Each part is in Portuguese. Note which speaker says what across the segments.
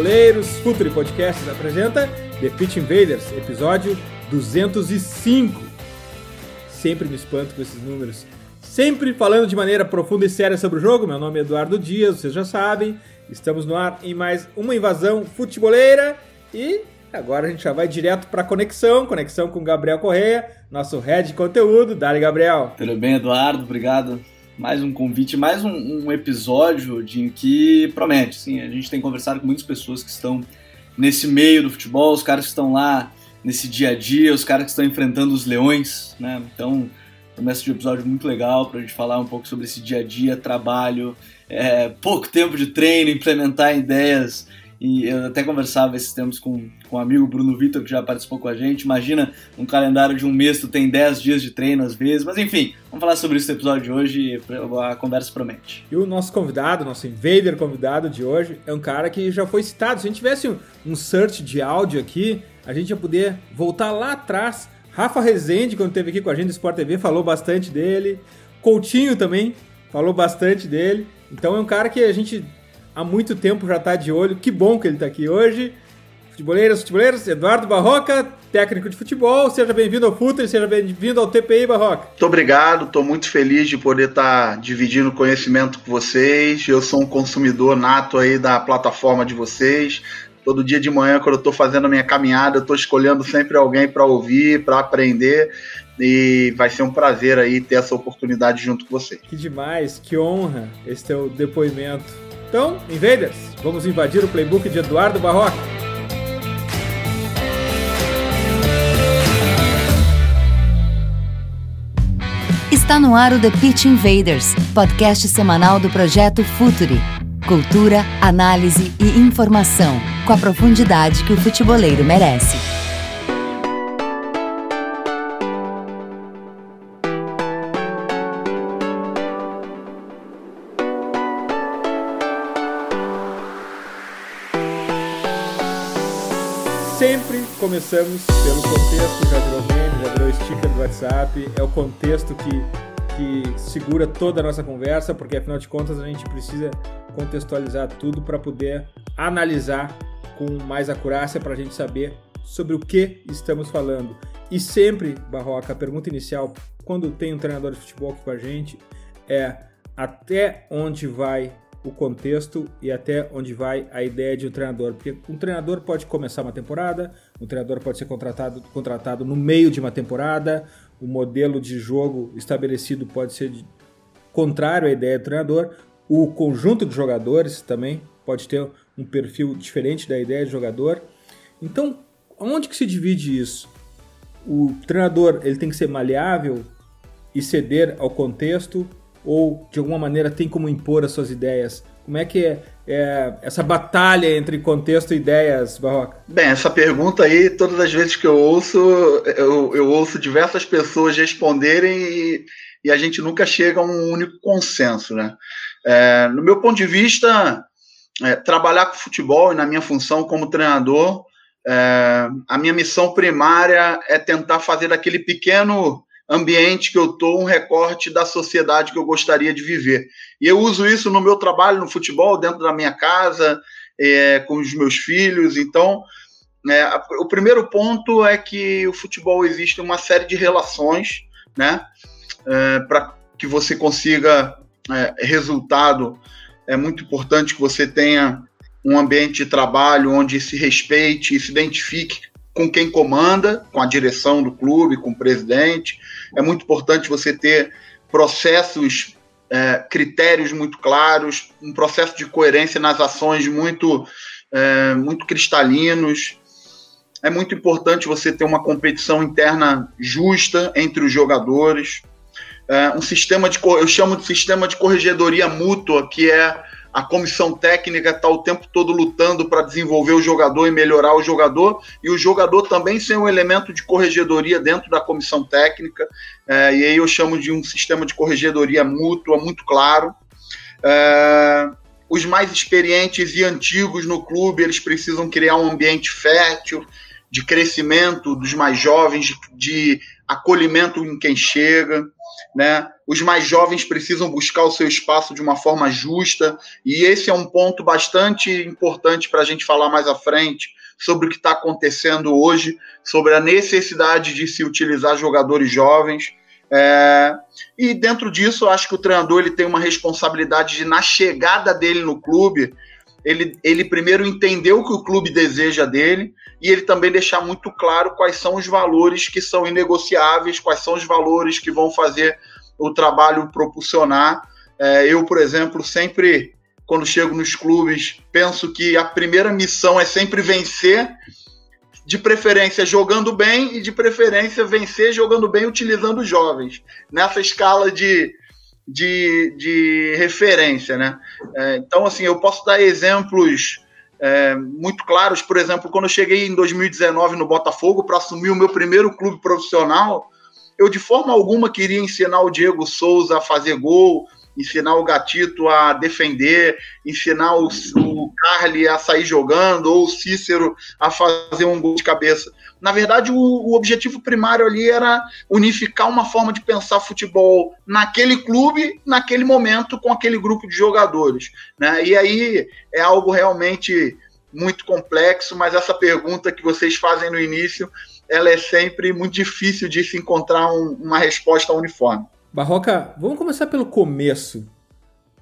Speaker 1: Futeboleiros! Futuri Podcasts apresenta The Pitch Invaders, episódio 205. Sempre me espanto com esses números. Sempre falando de maneira profunda e séria sobre o jogo. Meu nome é Eduardo Dias, vocês já sabem. Estamos no ar em mais uma invasão futeboleira e agora a gente já vai direto para conexão, conexão com Gabriel Correia, nosso head de conteúdo. Dale, Gabriel.
Speaker 2: Tudo bem, Eduardo? Obrigado mais um convite, mais um, um, episódio de que promete. Sim, a gente tem conversado com muitas pessoas que estão nesse meio do futebol, os caras que estão lá nesse dia a dia, os caras que estão enfrentando os leões, né? Então, começa de um episódio muito legal para a gente falar um pouco sobre esse dia a dia, trabalho, é, pouco tempo de treino, implementar ideias e eu até conversava esses tempos com, com um amigo Bruno Vitor, que já participou com a gente. Imagina um calendário de um mês, tu tem 10 dias de treino às vezes. Mas enfim, vamos falar sobre isso no episódio de hoje a conversa promete.
Speaker 1: E o nosso convidado, nosso invader convidado de hoje, é um cara que já foi citado. Se a gente tivesse um, um search de áudio aqui, a gente ia poder voltar lá atrás. Rafa Rezende, quando esteve aqui com a gente do Sport TV, falou bastante dele. Coutinho também falou bastante dele. Então é um cara que a gente há muito tempo já está de olho. Que bom que ele está aqui hoje. Futeboleiras, futeboleiros, Eduardo Barroca, técnico de futebol. Seja bem-vindo ao Futre, seja bem-vindo ao TPI Barroca.
Speaker 3: Muito obrigado, estou muito feliz de poder estar tá dividindo conhecimento com vocês. Eu sou um consumidor nato aí da plataforma de vocês. Todo dia de manhã, quando eu estou fazendo a minha caminhada, eu estou escolhendo sempre alguém para ouvir, para aprender. E vai ser um prazer aí ter essa oportunidade junto com vocês.
Speaker 1: Que demais, que honra esse teu depoimento. Então, invaders, vamos invadir o playbook de Eduardo Barroca.
Speaker 4: Está no ar o The Pitch Invaders, podcast semanal do projeto Futuri. Cultura, análise e informação, com a profundidade que o futeboleiro merece.
Speaker 1: Começamos pelo contexto, já virou meme, já virou sticker do WhatsApp, é o contexto que, que segura toda a nossa conversa, porque afinal de contas a gente precisa contextualizar tudo para poder analisar com mais acurácia para a gente saber sobre o que estamos falando. E sempre, Barroca, a pergunta inicial, quando tem um treinador de futebol aqui com a gente, é até onde vai o contexto e até onde vai a ideia de um treinador. Porque um treinador pode começar uma temporada, um treinador pode ser contratado, contratado no meio de uma temporada, o modelo de jogo estabelecido pode ser de, contrário à ideia do treinador, o conjunto de jogadores também pode ter um perfil diferente da ideia de jogador. Então, onde que se divide isso? O treinador ele tem que ser maleável e ceder ao contexto ou de alguma maneira tem como impor as suas ideias? Como é que é, é, essa batalha entre contexto e ideias, Barroca?
Speaker 3: Bem, essa pergunta aí, todas as vezes que eu ouço, eu, eu ouço diversas pessoas responderem e, e, a gente nunca chega a um único consenso, né? É, no meu ponto de vista, é, trabalhar com futebol e na minha função como treinador, é, a minha missão primária é tentar fazer daquele pequeno ambiente que eu estou, um recorte da sociedade que eu gostaria de viver. E eu uso isso no meu trabalho no futebol, dentro da minha casa, é, com os meus filhos. Então, é, o primeiro ponto é que o futebol existe uma série de relações, né? É, Para que você consiga é, resultado, é muito importante que você tenha um ambiente de trabalho onde se respeite e se identifique com quem comanda, com a direção do clube, com o presidente. É muito importante você ter processos, é, critérios muito claros, um processo de coerência nas ações muito, é, muito cristalinos. É muito importante você ter uma competição interna justa entre os jogadores. É, um sistema de, eu chamo de sistema de corregedoria mútua, que é a comissão técnica está o tempo todo lutando para desenvolver o jogador e melhorar o jogador, e o jogador também ser um elemento de corregedoria dentro da comissão técnica, é, e aí eu chamo de um sistema de corregedoria mútua muito claro. É, os mais experientes e antigos no clube, eles precisam criar um ambiente fértil, de crescimento dos mais jovens, de, de acolhimento em quem chega, né? Os mais jovens precisam buscar o seu espaço de uma forma justa, e esse é um ponto bastante importante para a gente falar mais à frente sobre o que está acontecendo hoje, sobre a necessidade de se utilizar jogadores jovens. É, e dentro disso, acho que o treinador ele tem uma responsabilidade de, na chegada dele no clube, ele, ele primeiro entender o que o clube deseja dele e ele também deixar muito claro quais são os valores que são inegociáveis, quais são os valores que vão fazer o trabalho propulsionar. É, eu, por exemplo, sempre, quando chego nos clubes, penso que a primeira missão é sempre vencer, de preferência jogando bem e de preferência vencer jogando bem utilizando os jovens. Nessa escala de, de, de referência, né? É, então, assim, eu posso dar exemplos é, muito claros. Por exemplo, quando eu cheguei em 2019 no Botafogo para assumir o meu primeiro clube profissional, eu de forma alguma queria ensinar o Diego Souza a fazer gol, ensinar o Gatito a defender, ensinar o, o Carly a sair jogando, ou o Cícero a fazer um gol de cabeça. Na verdade, o, o, objetivo primário ali era unificar uma forma de pensar futebol naquele clube, naquele momento, com aquele grupo de jogadores. Né? E aí é algo realmente muito complexo, mas essa pergunta que vocês fazem no início, ela é sempre muito difícil de se encontrar um, uma resposta uniforme.
Speaker 1: Barroca, vamos começar pelo começo.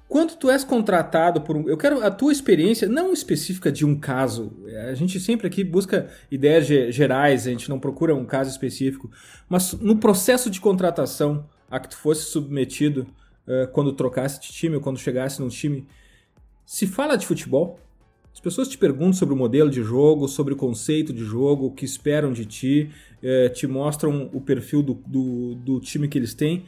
Speaker 1: Quando tu és contratado por um. Eu quero a tua experiência, não específica de um caso. A gente sempre aqui busca ideias gerais, a gente não procura um caso específico. Mas no processo de contratação a que tu fosse submetido uh, quando trocasse de time ou quando chegasse num time, se fala de futebol? As pessoas te perguntam sobre o modelo de jogo, sobre o conceito de jogo, o que esperam de ti, uh, te mostram o perfil do, do, do time que eles têm.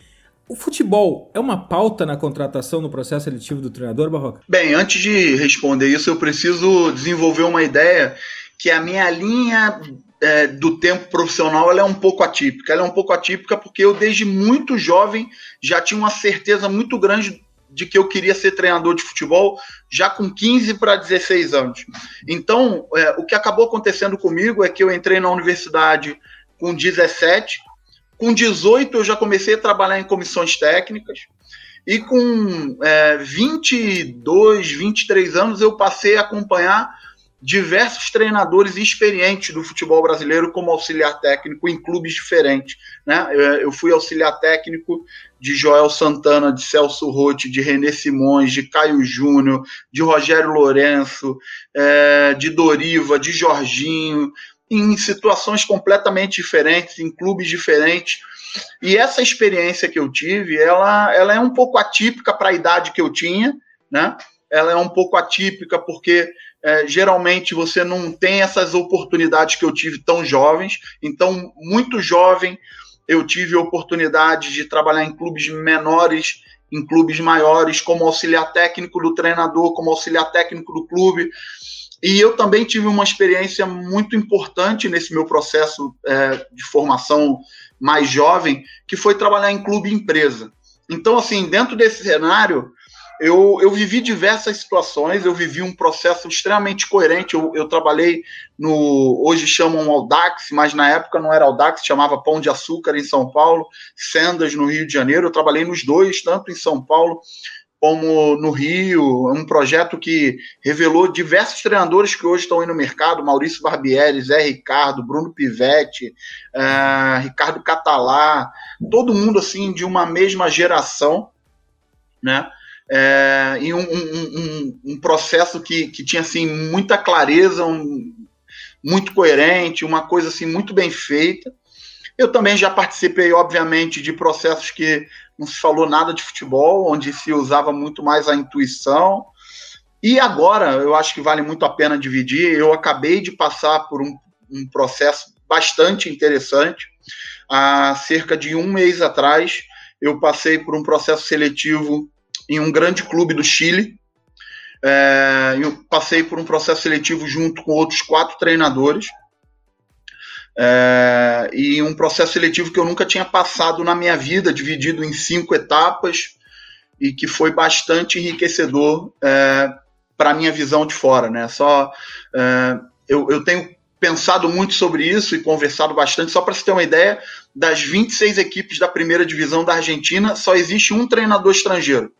Speaker 1: O futebol é uma pauta na contratação no processo seletivo do treinador, Barroca?
Speaker 3: Bem, antes de responder isso, eu preciso desenvolver uma ideia que a minha linha é, do tempo profissional ela é um pouco atípica. Ela é um pouco atípica porque eu, desde muito jovem, já tinha uma certeza muito grande de que eu queria ser treinador de futebol já com 15 para 16 anos. Então, é, o que acabou acontecendo comigo é que eu entrei na universidade com 17 com 18 eu já comecei a trabalhar em comissões técnicas. E com é, 22, 23 anos eu passei a acompanhar diversos treinadores experientes do futebol brasileiro como auxiliar técnico em clubes diferentes. Né? Eu fui auxiliar técnico de Joel Santana, de Celso Rotti, de René Simões, de Caio Júnior, de Rogério Lourenço, é, de Doriva, de Jorginho, em situações completamente diferentes, em clubes diferentes. E essa experiência que eu tive, ela, ela é um pouco atípica para a idade que eu tinha, né? Ela é um pouco atípica porque é, geralmente você não tem essas oportunidades que eu tive tão jovens. Então, muito jovem, eu tive oportunidade de trabalhar em clubes menores, em clubes maiores, como auxiliar técnico do treinador, como auxiliar técnico do clube. E eu também tive uma experiência muito importante nesse meu processo é, de formação mais jovem, que foi trabalhar em clube empresa. Então, assim, dentro desse cenário, eu, eu vivi diversas situações, eu vivi um processo extremamente coerente. Eu, eu trabalhei no. Hoje chamam Audax, mas na época não era Audax, chamava Pão de Açúcar em São Paulo, Sendas no Rio de Janeiro. Eu trabalhei nos dois, tanto em São Paulo como no Rio, um projeto que revelou diversos treinadores que hoje estão aí no mercado, Maurício Barbieri, Zé Ricardo, Bruno Pivetti, uh, Ricardo Catalá, todo mundo assim de uma mesma geração, né? É, e um, um, um, um, processo que, que tinha assim muita clareza, muito coerente, uma coisa assim muito bem feita. Eu também já participei, obviamente, de processos que não se falou nada de futebol, onde se usava muito mais a intuição. E agora, eu acho que vale muito a pena dividir. Eu acabei de passar por um, um processo bastante interessante. Há cerca de um mês atrás, eu passei por um processo seletivo em um grande clube do Chile, É, eu passei por um processo seletivo junto com outros quatro treinadores. É, e um processo seletivo que eu nunca tinha passado na minha vida, dividido em cinco etapas, e que foi bastante enriquecedor é, para a minha visão de fora. Né? Só, é, eu, eu tenho pensado muito sobre isso e conversado bastante. Só para você ter uma ideia, das 26 equipes da primeira divisão da Argentina, só existe um treinador estrangeiro,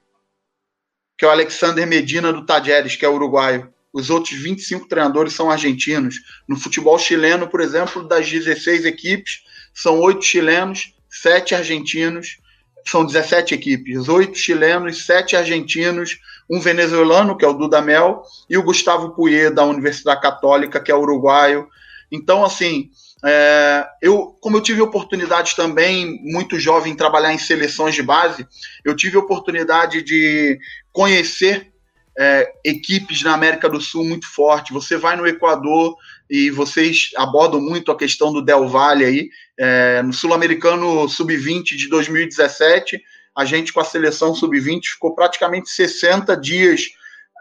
Speaker 3: que é o Alexander Medina do Tajeres, que é uruguaio. Os outros 25 treinadores são argentinos. No futebol chileno, por exemplo, das 16 equipes, são oito chilenos, sete argentinos, são 17 equipes, oito chilenos, sete argentinos, um venezuelano, que é o Dudamel, e o Gustavo Puyer, da Universidade Católica, que é uruguaio. Então, assim, é, eu, como eu tive oportunidade também, muito jovem, trabalhar em seleções de base, eu tive oportunidade de conhecer é, equipes na América do Sul muito forte. Você vai no Equador e vocês abordam muito a questão do Del Valle aí. É, no Sul-Americano Sub-20 de 2017, a gente com a seleção Sub-20 ficou praticamente 60 dias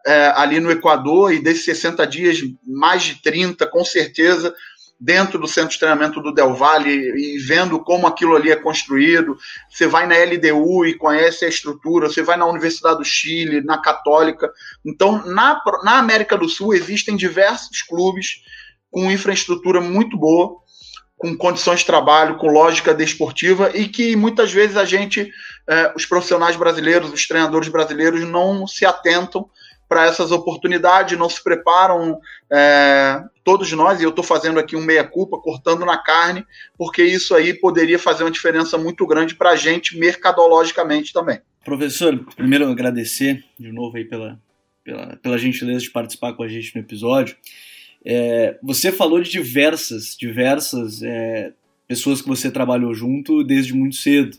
Speaker 3: é, ali no Equador, e desses 60 dias, mais de 30, com certeza, dentro do centro de treinamento do Del Valle e vendo como aquilo ali é construído. Você vai na LDU e conhece a estrutura, você vai na Universidade do Chile, na Católica. Então, na, na América do Sul existem diversos clubes com infraestrutura muito boa, com condições de trabalho, com lógica desportiva e que muitas vezes a gente, eh, os profissionais brasileiros, os treinadores brasileiros não se atentam para essas oportunidades, não se preparam, é, todos nós, e eu estou fazendo aqui um meia-culpa, cortando na carne, porque isso aí poderia fazer uma diferença muito grande para a gente mercadologicamente também.
Speaker 2: Professor, primeiro agradecer de novo aí pela, pela, pela gentileza de participar com a gente no episódio. É, você falou de diversas, diversas é, pessoas que você trabalhou junto desde muito cedo.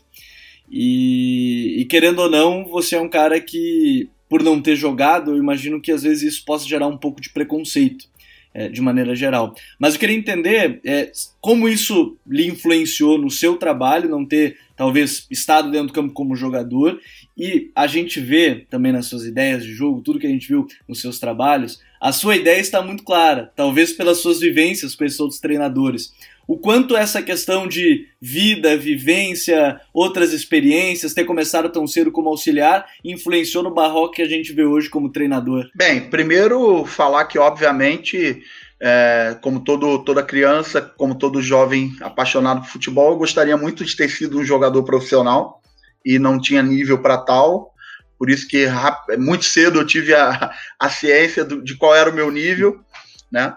Speaker 2: E, e, querendo ou não, você é um cara que por não ter jogado, eu imagino que às vezes isso possa gerar um pouco de preconceito. É, de maneira geral. Mas eu queria entender é, como isso lhe influenciou no seu trabalho, não ter talvez estado dentro do campo como jogador, e a gente vê também nas suas ideias de jogo, tudo que a gente viu nos seus trabalhos, a sua ideia está muito clara, talvez pelas suas vivências com esses outros treinadores o quanto essa questão de vida, vivência, outras experiências, ter começado tão cedo como auxiliar, influenciou no Barroco que a gente vê hoje como treinador?
Speaker 3: Bem, primeiro falar que, obviamente, é, como todo, toda criança, como todo jovem apaixonado por futebol, eu gostaria muito de ter sido um jogador profissional e não tinha nível para tal. Por isso que muito cedo eu tive a, a ciência do, de qual era o meu nível, né?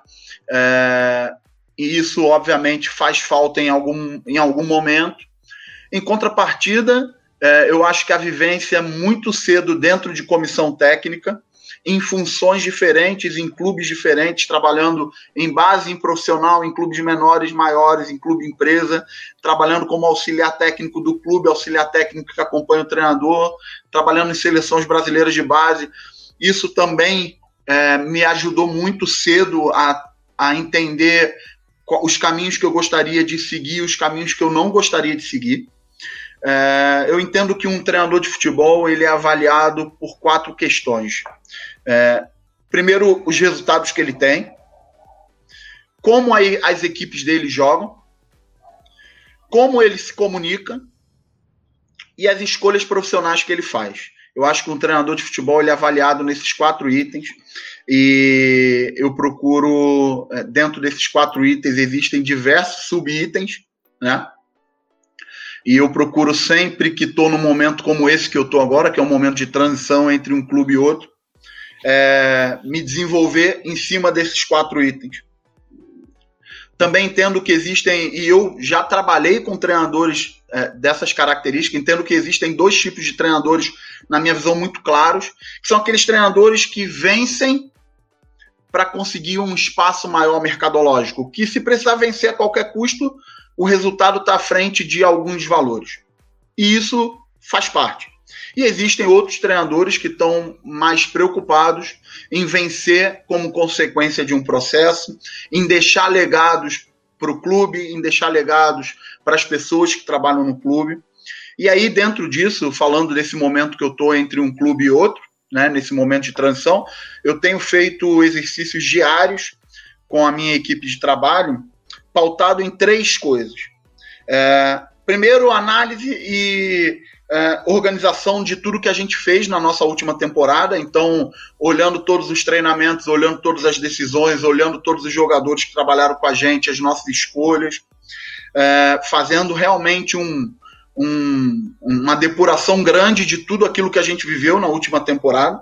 Speaker 3: É, e isso obviamente faz falta em algum, em algum momento. Em contrapartida, é, eu acho que a vivência muito cedo dentro de comissão técnica, em funções diferentes, em clubes diferentes, trabalhando em base em profissional, em clubes menores, maiores, em clube empresa, trabalhando como auxiliar técnico do clube, auxiliar técnico que acompanha o treinador, trabalhando em seleções brasileiras de base. Isso também é, me ajudou muito cedo a, a entender os caminhos que eu gostaria de seguir, os caminhos que eu não gostaria de seguir. É, eu entendo que um treinador de futebol ele é avaliado por quatro questões. É, primeiro, os resultados que ele tem, como aí as equipes dele jogam, como ele se comunica e as escolhas profissionais que ele faz. Eu acho que um treinador de futebol ele é avaliado nesses quatro itens e eu procuro, é, dentro desses quatro itens, existem diversos subitens, né? E eu procuro sempre que estou num momento como esse que eu estou agora, que é um momento de transição entre um clube e outro, é, me desenvolver em cima desses quatro itens. Também entendo que existem, e eu já trabalhei com treinadores é, dessas características, entendo que existem dois tipos de treinadores, na minha visão, muito claros, que são aqueles treinadores que vencem para conseguir um espaço maior mercadológico, que se precisar vencer a qualquer custo, o resultado está à frente de alguns valores. E isso faz parte. E existem outros treinadores que estão mais preocupados em vencer como consequência de um processo, em deixar legados para o clube, em deixar legados para as pessoas que trabalham no clube. E aí, dentro disso, falando desse momento que eu estou entre um clube e outro, né, nesse momento de transição. Eu tenho feito exercícios diários com a minha equipe de trabalho, pautado em três coisas. É, primeiro, análise e é, organização de tudo que a gente fez na nossa última temporada. Então, olhando todos os treinamentos, olhando todas as decisões, olhando todos os jogadores que trabalharam com a gente, as nossas escolhas, é, fazendo realmente um, um, uma depuração grande de tudo aquilo que a gente viveu na última temporada.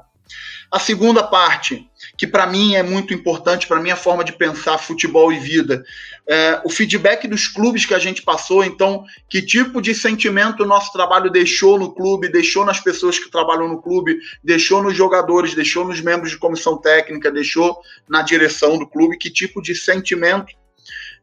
Speaker 3: A segunda parte, que para mim é muito importante, para minha forma de pensar futebol e vida, é o feedback dos clubes que a gente passou. Então, que tipo de sentimento o nosso trabalho deixou no clube, deixou nas pessoas que trabalham no clube, deixou nos jogadores, deixou nos membros de comissão técnica, deixou na direção do clube, que tipo de sentimento.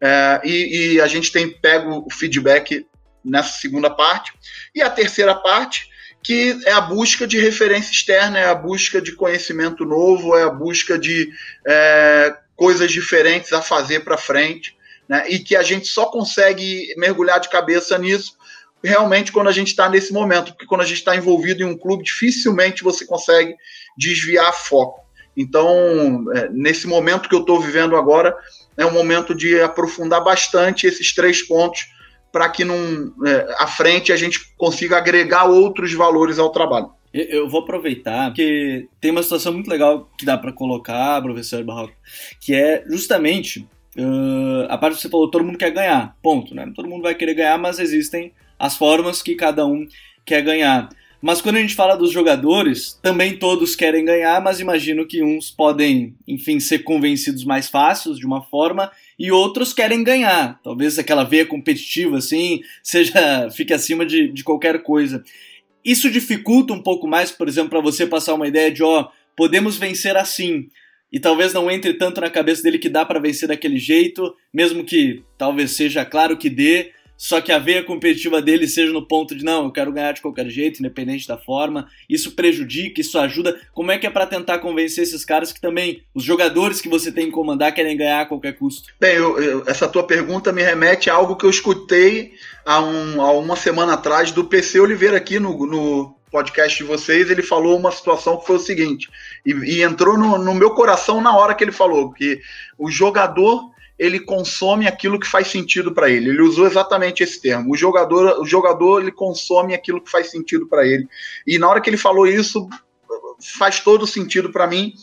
Speaker 3: É, e, e a gente tem pego o feedback nessa segunda parte. E a terceira parte que é a busca de referência externa, é a busca de conhecimento novo, é a busca de é, coisas diferentes a fazer para frente, né? e que a gente só consegue mergulhar de cabeça nisso realmente quando a gente está nesse momento, porque quando a gente está envolvido em um clube, dificilmente você consegue desviar foco. Então, é, nesse momento que eu estou vivendo agora, é um momento de aprofundar bastante esses três pontos para que num, é, à frente a gente consiga agregar outros valores ao trabalho.
Speaker 2: Eu vou aproveitar, porque tem uma situação muito legal que dá para colocar, professor Barroco, que é justamente uh, a parte que você falou, todo mundo quer ganhar, ponto, né? Todo mundo vai querer ganhar, mas existem as formas que cada um quer ganhar. Mas quando a gente fala dos jogadores, também todos querem ganhar, mas imagino que uns podem, enfim, ser convencidos mais fáceis de uma forma e outros querem ganhar. Talvez aquela veia competitiva, assim, seja fique acima de, de qualquer coisa. Isso dificulta um pouco mais, por exemplo, para você passar uma ideia de, ó, podemos vencer assim. E talvez não entre tanto na cabeça dele que dá para vencer daquele jeito, mesmo que talvez seja claro que dê, só que a veia competitiva dele seja no ponto de não, eu quero ganhar de qualquer jeito, independente da forma. Isso prejudica, isso ajuda. Como é que é para tentar convencer esses caras que também os jogadores que você tem que comandar querem ganhar a qualquer custo?
Speaker 3: Bem, eu, eu, essa tua pergunta me remete a algo que eu escutei há, um, há uma semana atrás do PC Oliveira aqui no, no podcast de vocês, ele falou uma situação que foi o seguinte, e, e entrou no, no, meu coração na hora que ele falou, que o jogador ele consome aquilo que faz sentido para ele. Ele usou exatamente esse termo. O jogador, o jogador ele consome aquilo que faz sentido para ele. E na hora que ele falou isso, faz todo sentido para mim.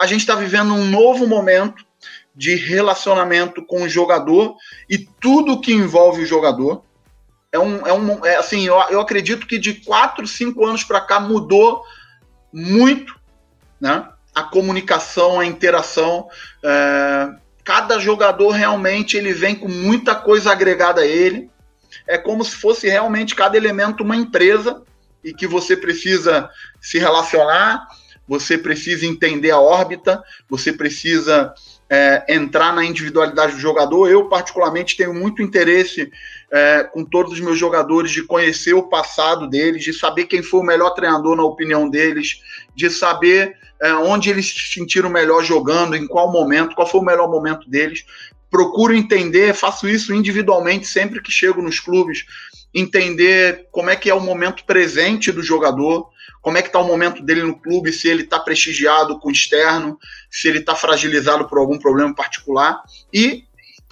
Speaker 3: A gente está vivendo um novo momento de relacionamento com o jogador e tudo que envolve o jogador. É um, é um é assim, eu, eu acredito que de 4, 5 anos para cá mudou muito, né? A comunicação, a interação. É, cada jogador realmente ele vem com muita coisa agregada a ele. É como se fosse realmente cada elemento uma empresa e que você precisa se relacionar, você precisa entender a órbita, você precisa é, entrar na individualidade do jogador. Eu, particularmente, tenho muito interesse é, com todos os meus jogadores de conhecer o passado deles, de saber quem foi o melhor treinador na opinião deles, de saber é, onde eles se sentiram melhor jogando, em qual momento, qual foi o melhor momento deles. Procuro entender, faço isso individualmente sempre que chego nos clubes, entender como é que é o momento presente do jogador, como é que está o momento dele no clube, se ele está prestigiado com o externo, se ele está fragilizado por algum problema particular. E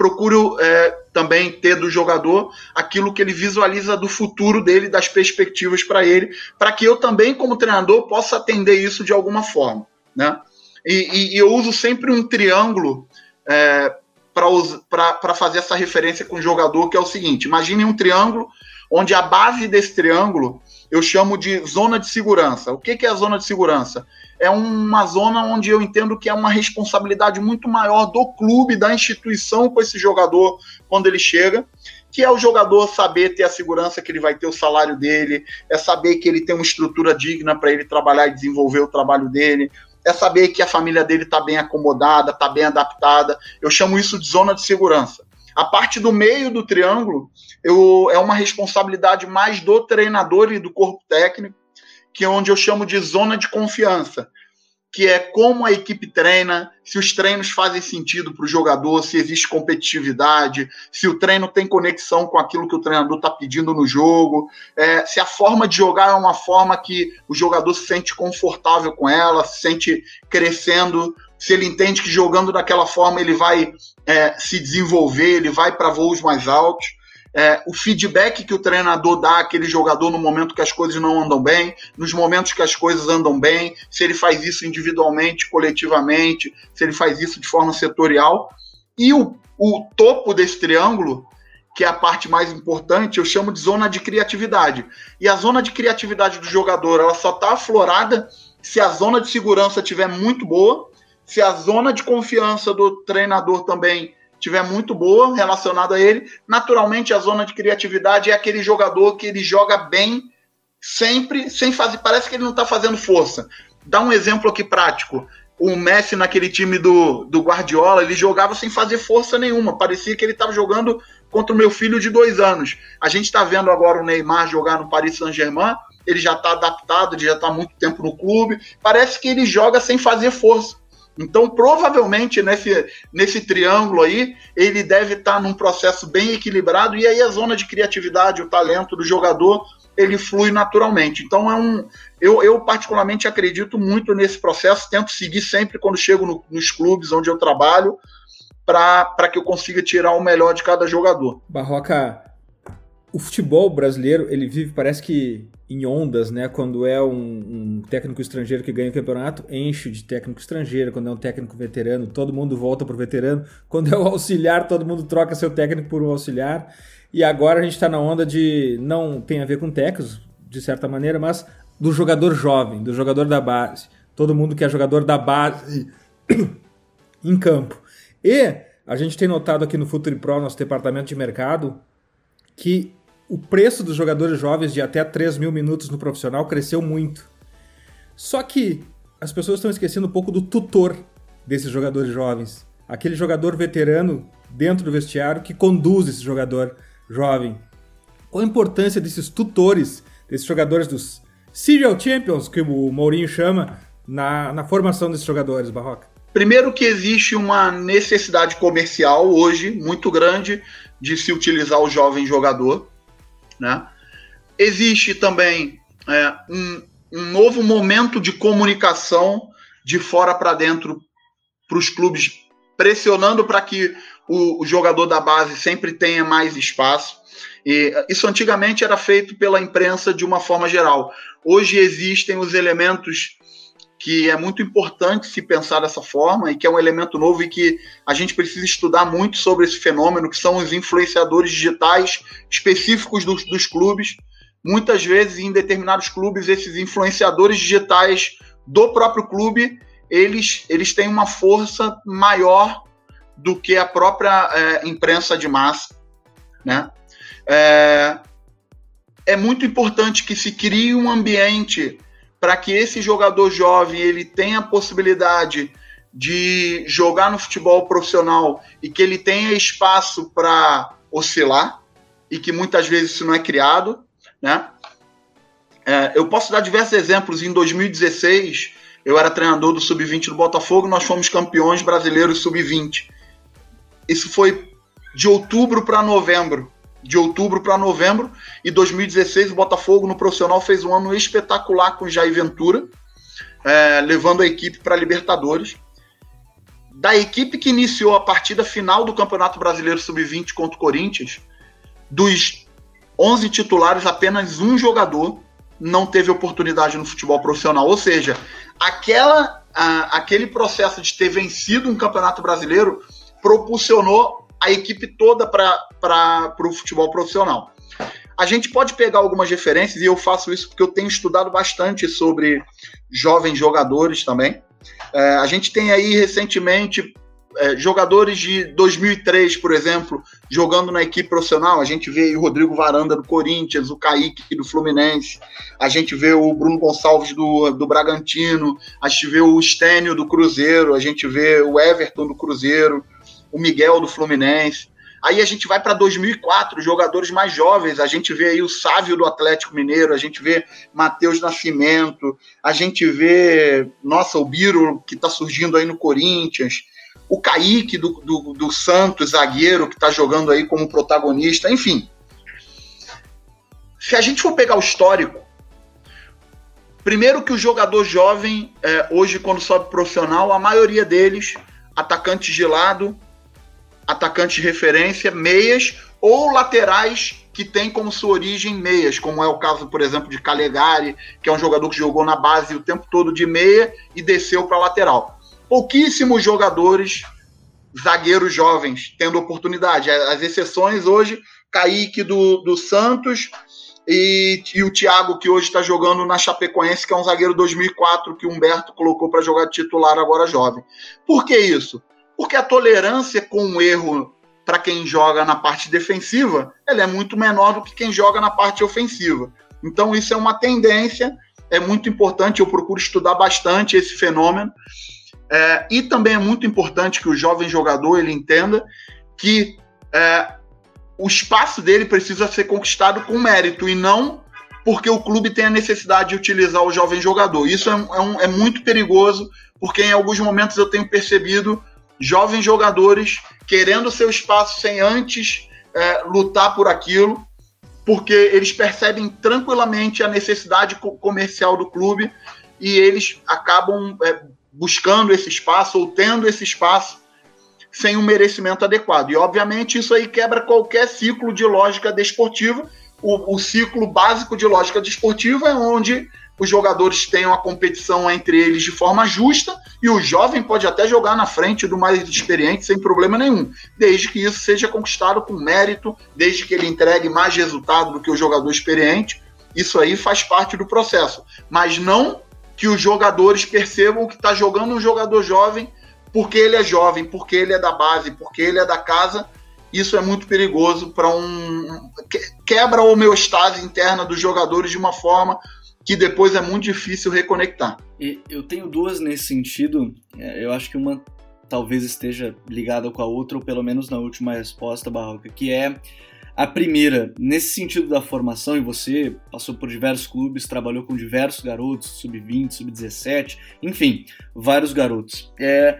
Speaker 3: procuro é, também ter do jogador aquilo que ele visualiza do futuro dele, das perspectivas para ele, para que eu também, como treinador, possa atender isso de alguma forma. Né? E, e, eu uso sempre um triângulo é, para fazer essa referência com o jogador, que é o seguinte: imagine um triângulo onde a base desse triângulo eu chamo de zona de segurança. O que, que é a zona de segurança? É uma zona onde eu entendo que é uma responsabilidade muito maior do clube, da instituição com esse jogador quando ele chega, que é o jogador saber ter a segurança que ele vai ter o salário dele, é saber que ele tem uma estrutura digna para ele trabalhar e desenvolver o trabalho dele, é saber que a família dele está bem acomodada, está bem adaptada. Eu chamo isso de zona de segurança. A parte do meio do triângulo eu, é uma responsabilidade mais do treinador e do corpo técnico, que é onde eu chamo de zona de confiança, que é como a equipe treina, se os treinos fazem sentido para o jogador, se existe competitividade, se o treino tem conexão com aquilo que o treinador está pedindo no jogo, é, se a forma de jogar é uma forma que o jogador se sente confortável com ela, se sente crescendo, se ele entende que jogando daquela forma ele vai é, se desenvolver, ele vai para voos mais altos é, o feedback que o treinador dá àquele jogador no momento que as coisas não andam bem, nos momentos que as coisas andam bem, se ele faz isso individualmente, coletivamente, se ele faz isso de forma setorial. E o, o topo desse triângulo, que é a parte mais importante, eu chamo de zona de criatividade. E a zona de criatividade do jogador, ela só está aflorada se a zona de segurança estiver muito boa, se a zona de confiança do treinador também tiver muito boa relacionada a ele, naturalmente a zona de criatividade é aquele jogador que ele joga bem sempre, sem fazer. Parece que ele não está fazendo força. Dá um exemplo aqui prático. O Messi naquele time do, do Guardiola, ele jogava sem fazer força nenhuma. Parecia que ele estava jogando contra o meu filho de dois anos. A gente está vendo agora o Neymar jogar no Paris Saint-Germain. Ele já está adaptado, ele já está muito tempo no clube. Parece que ele joga sem fazer força. Então, provavelmente, nesse, nesse triângulo aí, ele deve estar num processo bem equilibrado, e aí a zona de criatividade, o talento do jogador, ele flui naturalmente. Então, é um. Eu, eu particularmente acredito muito nesse processo, tento seguir sempre quando chego no, nos clubes onde eu trabalho, para que eu consiga tirar o melhor de cada jogador.
Speaker 1: Barroca, o futebol brasileiro, ele vive, parece que em ondas, né? Quando é um, um, técnico estrangeiro que ganha o campeonato, enche de técnico estrangeiro. Quando é um técnico veterano, todo mundo volta pro veterano. Quando é o auxiliar, todo mundo troca seu técnico por um auxiliar. E agora a gente está na onda de não tem a ver com técnicos, de certa maneira, mas do jogador jovem, do jogador da base. Todo mundo que é jogador da base em campo. E a gente tem notado aqui no Futuri Pro, nosso departamento de mercado, que o preço dos jogadores jovens de até 3 mil minutos no profissional cresceu muito. Só que as pessoas estão esquecendo um pouco do tutor desses jogadores jovens. Aquele jogador veterano dentro do vestiário que conduz esse jogador jovem. Qual a importância desses tutores, desses jogadores dos Serial Champions, que o Mourinho chama, na, na formação desses jogadores, Barroca?
Speaker 3: Primeiro que existe uma necessidade comercial hoje muito grande de se utilizar o jovem jogador. Né? Existe também é, um, um novo momento de comunicação de fora para dentro para os clubes, pressionando para que o, o, jogador da base sempre tenha mais espaço. E isso antigamente era feito pela imprensa de uma forma geral. Hoje existem os elementos que é muito importante se pensar dessa forma e que é um elemento novo e que a gente precisa estudar muito sobre esse fenômeno, que são os influenciadores digitais específicos dos, dos clubes. Muitas vezes, em determinados clubes, esses influenciadores digitais do próprio clube, eles, eles têm uma força maior do que a própria é, imprensa de massa, né? É, é muito importante que se crie um ambiente para que esse jogador jovem ele tenha a possibilidade de jogar no futebol profissional e que ele tenha espaço para oscilar e que muitas vezes isso não é criado, né? É, eu posso dar diversos exemplos. Em 2016, eu era treinador do sub-20 do Botafogo, nós fomos campeões brasileiros sub-20. Isso foi de outubro para novembro de outubro para novembro. E 2016 o Botafogo no profissional fez um ano espetacular com Jair Ventura, é, levando a equipe para a Libertadores. Da equipe que iniciou a partida final do Campeonato Brasileiro Sub-20 contra o Corinthians, dos 11 titulares, apenas um jogador não teve oportunidade no futebol profissional. Ou seja, aquela, a, aquele processo de ter vencido um campeonato brasileiro propulsionou a equipe toda para o futebol profissional. A gente pode pegar algumas referências, e eu faço isso porque eu tenho estudado bastante sobre jovens jogadores também. É, a gente tem aí recentemente é, jogadores de 2003, por exemplo, jogando na equipe profissional. A gente vê o Rodrigo Varanda do Corinthians, o Kaique do Fluminense, a gente vê o Bruno Gonçalves do, do Bragantino, a gente vê o Stênio do Cruzeiro, a gente vê o Everton do Cruzeiro, o Miguel do Fluminense. Aí a gente vai para 2004, jogadores mais jovens. A gente vê aí o Sávio do Atlético Mineiro, a gente vê Matheus Nascimento, a gente vê, nossa, o Biro, que está surgindo aí no Corinthians, o Kaique do, do, do Santos, zagueiro, que está jogando aí como protagonista, enfim. Se a gente for pegar o histórico, primeiro que o jogador jovem, é, hoje, quando sobe profissional, a maioria deles, atacantes de lado, atacantes de referência, meias ou laterais que tem como sua origem meias, como é o caso, por exemplo, de Calegari, que é um jogador que jogou na base o tempo todo de meia e desceu para lateral. Pouquíssimos jogadores, zagueiros jovens, tendo oportunidade. As exceções hoje, Kaique do, do Santos e, e o Thiago, que hoje está jogando na Chapecoense, que é um zagueiro 2004 que o Humberto colocou para jogar titular agora jovem. Por que isso? Porque a tolerância com o erro para quem joga na parte defensiva, ela é muito menor do que quem joga na parte ofensiva. Então isso é uma tendência, é muito importante, eu procuro estudar bastante esse fenômeno. É, e também é muito importante que o jovem jogador ele entenda que é, o espaço dele precisa ser conquistado com mérito e não porque o clube tem a necessidade de utilizar o jovem jogador. Isso é, é, um, é muito perigoso, porque em alguns momentos eu tenho percebido jovens jogadores querendo seu espaço sem antes é, lutar por aquilo, porque eles percebem tranquilamente a necessidade comercial do clube e eles acabam é, buscando esse espaço ou tendo esse espaço sem um merecimento adequado. E, obviamente, isso aí quebra qualquer ciclo de lógica desportiva. O, o ciclo básico de lógica desportiva é onde os jogadores tenham a competição entre eles de forma justa e o jovem pode até jogar na frente do mais experiente sem problema nenhum, desde que isso seja conquistado com mérito, desde que ele entregue mais resultado do que o jogador experiente. Isso aí faz parte do processo, mas não que os jogadores percebam que está jogando um jogador jovem porque ele é jovem, porque ele é da base, porque ele é da casa. Isso é muito perigoso para um quebra a homeostase interna dos jogadores de uma forma que depois é muito difícil reconectar.
Speaker 2: Eu tenho duas nesse sentido. É, eu acho que uma talvez esteja ligada com a outra, ou pelo menos na última resposta, Barroca, que é a primeira, nesse sentido da formação, e você passou por diversos clubes, trabalhou com diversos garotos, sub-20, sub-17, enfim, vários garotos. É,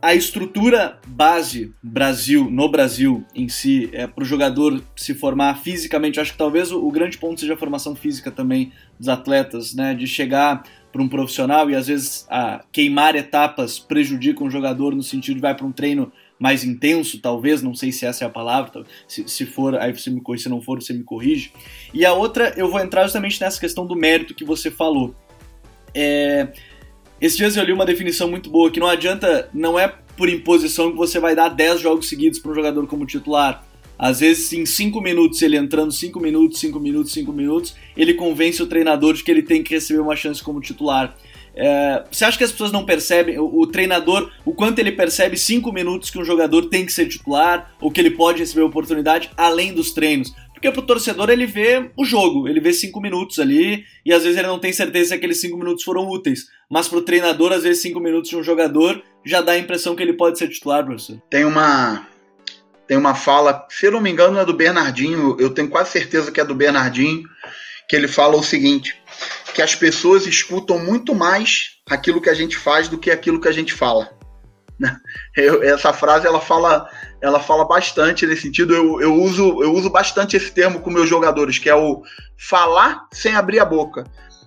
Speaker 2: a estrutura base Brasil no Brasil em si é para o jogador se formar fisicamente. acho que talvez o, o, grande ponto seja a formação física também dos atletas, né? De chegar para um profissional e às vezes a queimar etapas prejudica um jogador no sentido de vai para um treino mais intenso, talvez, não sei se essa é a palavra, se, se for, aí você me corrige, se não for, você me corrige. E a outra, eu vou entrar justamente nessa questão do mérito que você falou. É, esses dias eu li uma definição muito boa que não adianta, não é por imposição que você vai dar 10 jogos seguidos para um jogador como titular. Às vezes, em 5 minutos, ele entrando 5 minutos, 5 minutos, 5 minutos, ele convence o treinador de que ele tem que receber uma chance como titular. É, você acha que as pessoas não percebem, o, o treinador, o quanto ele percebe 5 minutos que um jogador tem que ser titular, ou que ele pode receber oportunidade, além dos treinos? Porque pro torcedor ele vê o jogo, ele vê cinco minutos ali e às vezes ele não tem certeza se aqueles cinco minutos foram úteis. Mas pro treinador, às vezes cinco minutos de um jogador já dá a impressão que ele pode ser titular, professor.
Speaker 3: Tem uma tem uma fala, se eu não me engano é do Bernardinho, eu tenho quase certeza que é do Bernardinho, que ele fala o seguinte, que as pessoas escutam muito mais aquilo que a gente faz do que aquilo que a gente fala. Eu, essa frase ela fala ela fala bastante nesse sentido. Eu, eu, uso, eu uso bastante esse termo com meus jogadores, que é o falar sem abrir a boca.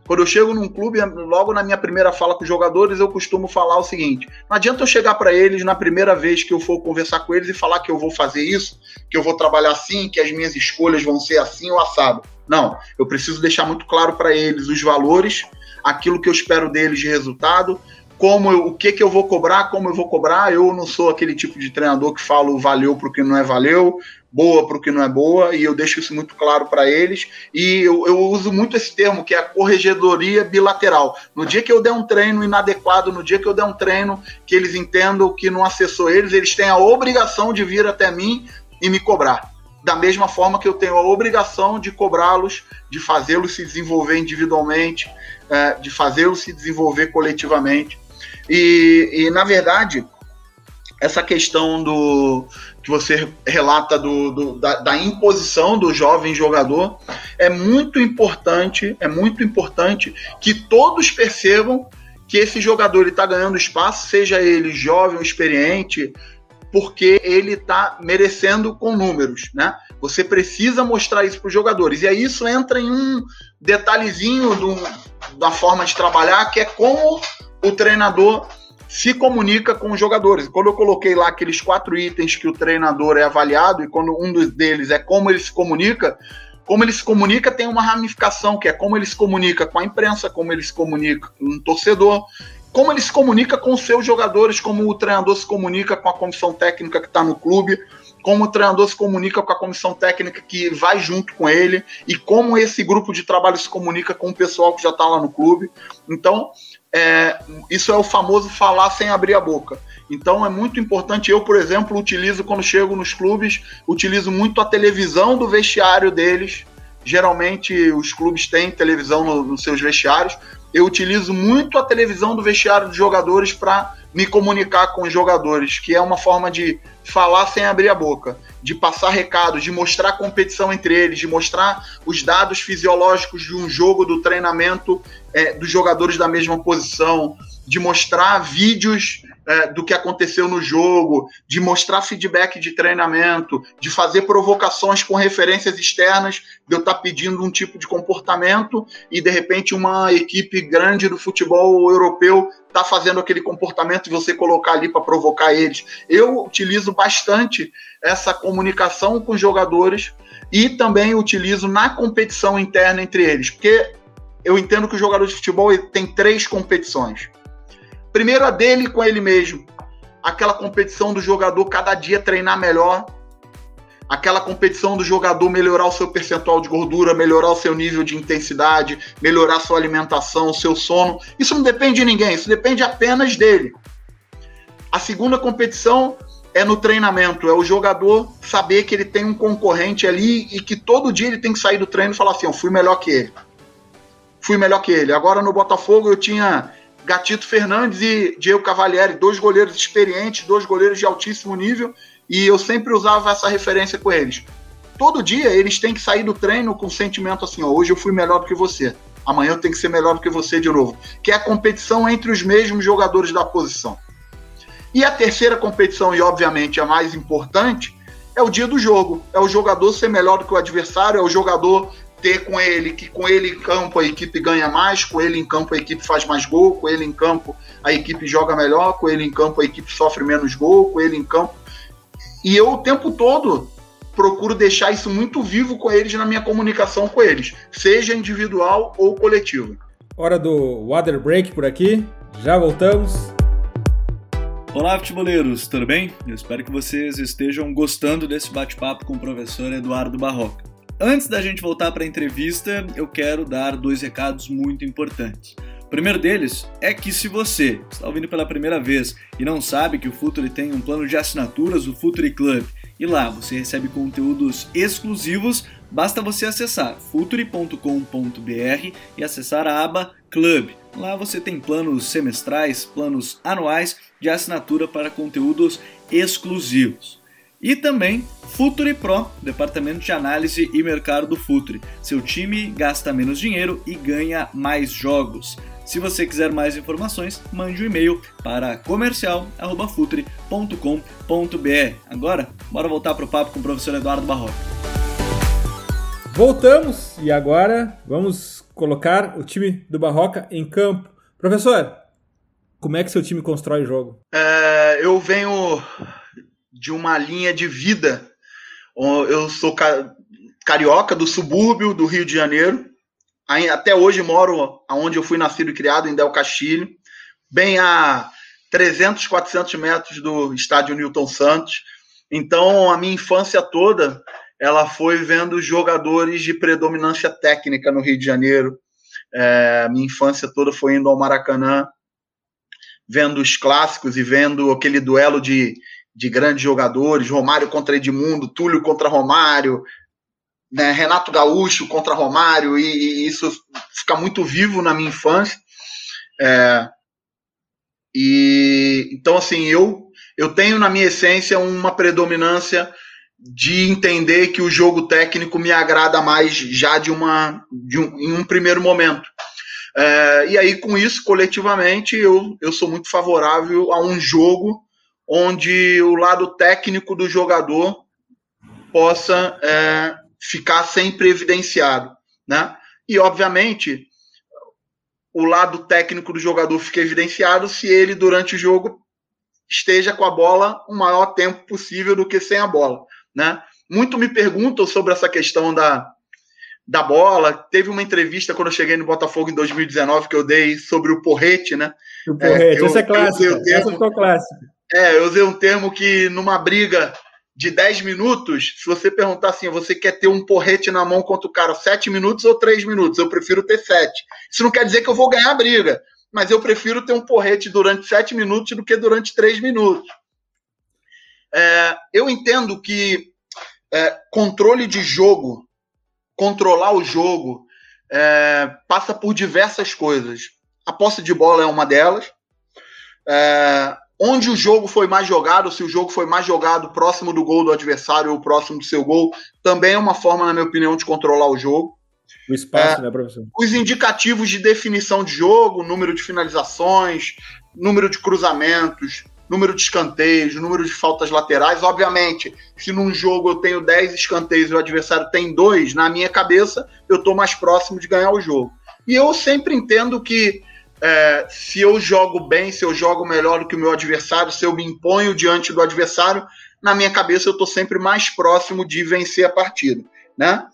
Speaker 3: Quando eu chego num clube, logo na minha primeira fala com os jogadores, eu costumo falar o seguinte: não adianta eu chegar para eles na primeira vez que eu for conversar com eles e falar que eu vou fazer isso, que eu vou trabalhar assim, que as minhas escolhas vão ser assim ou assado. Não, eu preciso deixar muito claro para eles os valores, aquilo que eu espero deles de resultado, como eu, o que que eu vou cobrar, como eu vou cobrar. Eu não sou aquele tipo de treinador que falo valeu para o que não é valeu, boa para o que não é boa, e eu deixo isso muito claro para eles. E eu, eu, uso muito esse termo, que é a corregedoria bilateral. No dia que eu der um treino inadequado, no dia que eu der um treino que eles entendam que não acessou eles, eles têm a obrigação de vir até mim e me cobrar. Da mesma forma que eu tenho a obrigação de cobrá-los, de fazê-los se desenvolver individualmente, é, de fazê-los se desenvolver coletivamente. E, e na verdade, essa questão do que você relata do, do da, da, imposição do jovem jogador é muito importante, é muito importante que todos percebam que esse jogador está ganhando espaço, seja ele jovem ou experiente, porque ele está merecendo com números, né? Você precisa mostrar isso para os jogadores. E aí isso entra em um detalhezinho do, da forma de trabalhar, que é como o treinador se comunica com os jogadores. Quando eu coloquei lá aqueles quatro itens que o treinador é avaliado, e quando um dos deles é como ele se comunica, como ele se comunica tem uma ramificação, que é como ele se comunica com a imprensa, como ele se comunica com um torcedor, como ele se comunica com os seus jogadores, como o treinador se comunica com a comissão técnica que está no clube, como o treinador se comunica com a comissão técnica que vai junto com ele e como esse grupo de trabalho se comunica com o pessoal que já está lá no clube. Então, é, isso é o famoso falar sem abrir a boca. Então é muito importante. Eu, por exemplo, utilizo quando chego nos clubes, utilizo muito a televisão do vestiário deles. Geralmente os clubes têm televisão no, nos seus vestiários. Eu utilizo muito a televisão do vestiário dos jogadores para me comunicar com os jogadores, que é uma forma de falar sem abrir a boca, de passar recados, de mostrar competição entre eles, de mostrar os dados fisiológicos de um jogo, do treinamento é, dos jogadores da mesma posição, de mostrar vídeos é, do que aconteceu no jogo, de mostrar feedback de treinamento, de fazer provocações com referências externas, de eu estar tá pedindo um tipo de comportamento e de repente uma equipe grande do futebol europeu está fazendo aquele comportamento e você colocar ali para provocar eles. Eu utilizo bastante essa comunicação com os jogadores e também utilizo na competição interna entre eles, porque eu entendo que o jogador de futebol tem três competições. Primeiro a dele com ele mesmo. Aquela competição do jogador cada dia treinar melhor. Aquela competição do jogador melhorar o seu percentual de gordura, melhorar o seu nível de intensidade, melhorar a sua alimentação, o seu sono. Isso não depende de ninguém, isso depende apenas dele. A segunda competição é no treinamento, é o jogador saber que ele tem um concorrente ali e que todo dia ele tem que sair do treino e falar assim: eu fui melhor que ele. Fui melhor que ele. Agora no Botafogo eu tinha Gatito Fernandes e Diego Cavalieri, dois goleiros experientes, dois goleiros de altíssimo nível, e eu sempre usava essa referência com eles. Todo dia eles têm que sair do treino com o sentimento assim: ó, hoje eu fui melhor do que você, amanhã eu tenho que ser melhor do que você de novo. Que é a competição entre os mesmos jogadores da posição. E a terceira competição, e obviamente a mais importante, é o dia do jogo. É o jogador ser melhor do que o adversário, é o jogador ter com ele que com ele em campo a equipe ganha mais, com ele em campo a equipe faz mais gol, com ele em campo a equipe joga melhor, com ele em campo a equipe sofre menos gol, com ele em campo. E eu o tempo todo procuro deixar isso muito vivo com eles na minha comunicação com eles, seja individual ou coletiva.
Speaker 1: Hora do water break por aqui. Já voltamos.
Speaker 2: Olá, futeboleiros, tudo bem? Eu espero que vocês estejam gostando desse bate-papo com o professor Eduardo Barroca. Antes da gente voltar para a entrevista, eu quero dar dois recados muito importantes. O primeiro deles é que se você está ouvindo pela primeira vez e não sabe que o Futuri tem um plano de assinaturas, o Futuri Club, e lá você recebe conteúdos exclusivos, basta você acessar futuri.com.br e acessar a aba Club. Lá você tem planos semestrais, planos anuais de assinatura para conteúdos exclusivos. E também Futuri Pro, departamento de análise e mercado do Futuri. Seu time gasta menos dinheiro e ganha mais jogos. Se você quiser mais informações, mande um e-mail para comercial@futuri.com.br. Agora, bora voltar para o papo com o professor Eduardo Barroca.
Speaker 1: Voltamos e agora vamos colocar o time do Barroca em campo. Professor, como é que seu time constrói o jogo?
Speaker 3: É, eu venho de uma linha de vida. Eu sou carioca do subúrbio do Rio de Janeiro. Até hoje moro onde eu fui nascido e criado, em Del Castilho, bem a 300, 400 metros do estádio Newton Santos. Então, a minha infância toda, ela foi vendo jogadores de predominância técnica no Rio de Janeiro. É, minha infância toda foi indo ao Maracanã, vendo os clássicos e vendo aquele duelo de de grandes jogadores, Romário contra Edmundo, Túlio contra Romário, né, Renato Gaúcho contra Romário, e, e, isso fica muito vivo na minha infância. É, e então assim, eu eu tenho na minha essência uma predominância de entender que o jogo técnico me agrada mais já de uma de um, em um primeiro momento. É, e aí, com isso, coletivamente, eu, eu sou muito favorável a um jogo onde o lado técnico do jogador possa é, ficar sempre evidenciado. Né? E, obviamente, o lado técnico do jogador fica evidenciado se ele, durante o jogo, esteja com a bola o maior tempo possível do que sem a bola. Né? Muito me perguntam sobre essa questão da, da bola. Teve uma entrevista quando eu cheguei no Botafogo em 2019 que eu dei sobre o porrete, né?
Speaker 1: O porrete, é, essa é clássica. Essa ficou clássica.
Speaker 3: É, eu usei um termo que numa briga de 10 minutos, se você perguntar assim, você quer ter um porrete na mão contra o cara 7 minutos ou 3 minutos? Eu prefiro ter 7. Isso não quer dizer que eu vou ganhar a briga, mas eu prefiro ter um porrete durante 7 minutos do que durante 3 minutos. É, eu entendo que é, controle de jogo, controlar o jogo, é, passa por diversas coisas. A posse de bola é uma delas. Onde o jogo foi mais jogado, se o jogo foi mais jogado próximo do gol do adversário ou próximo do seu gol, também é uma forma, na minha opinião, de controlar o jogo.
Speaker 1: O espaço, é, né, professor?
Speaker 3: Os indicativos de definição de jogo, número de finalizações, número de cruzamentos, número de escanteios, número de faltas laterais. Obviamente, se num jogo eu tenho 10 escanteios e o adversário tem dois, na minha cabeça eu estou mais próximo de ganhar o jogo. E eu sempre entendo que é, se eu jogo bem, se eu jogo melhor do que o meu adversário, se eu me imponho diante do adversário, na minha cabeça eu estou sempre mais próximo de vencer a partida, né?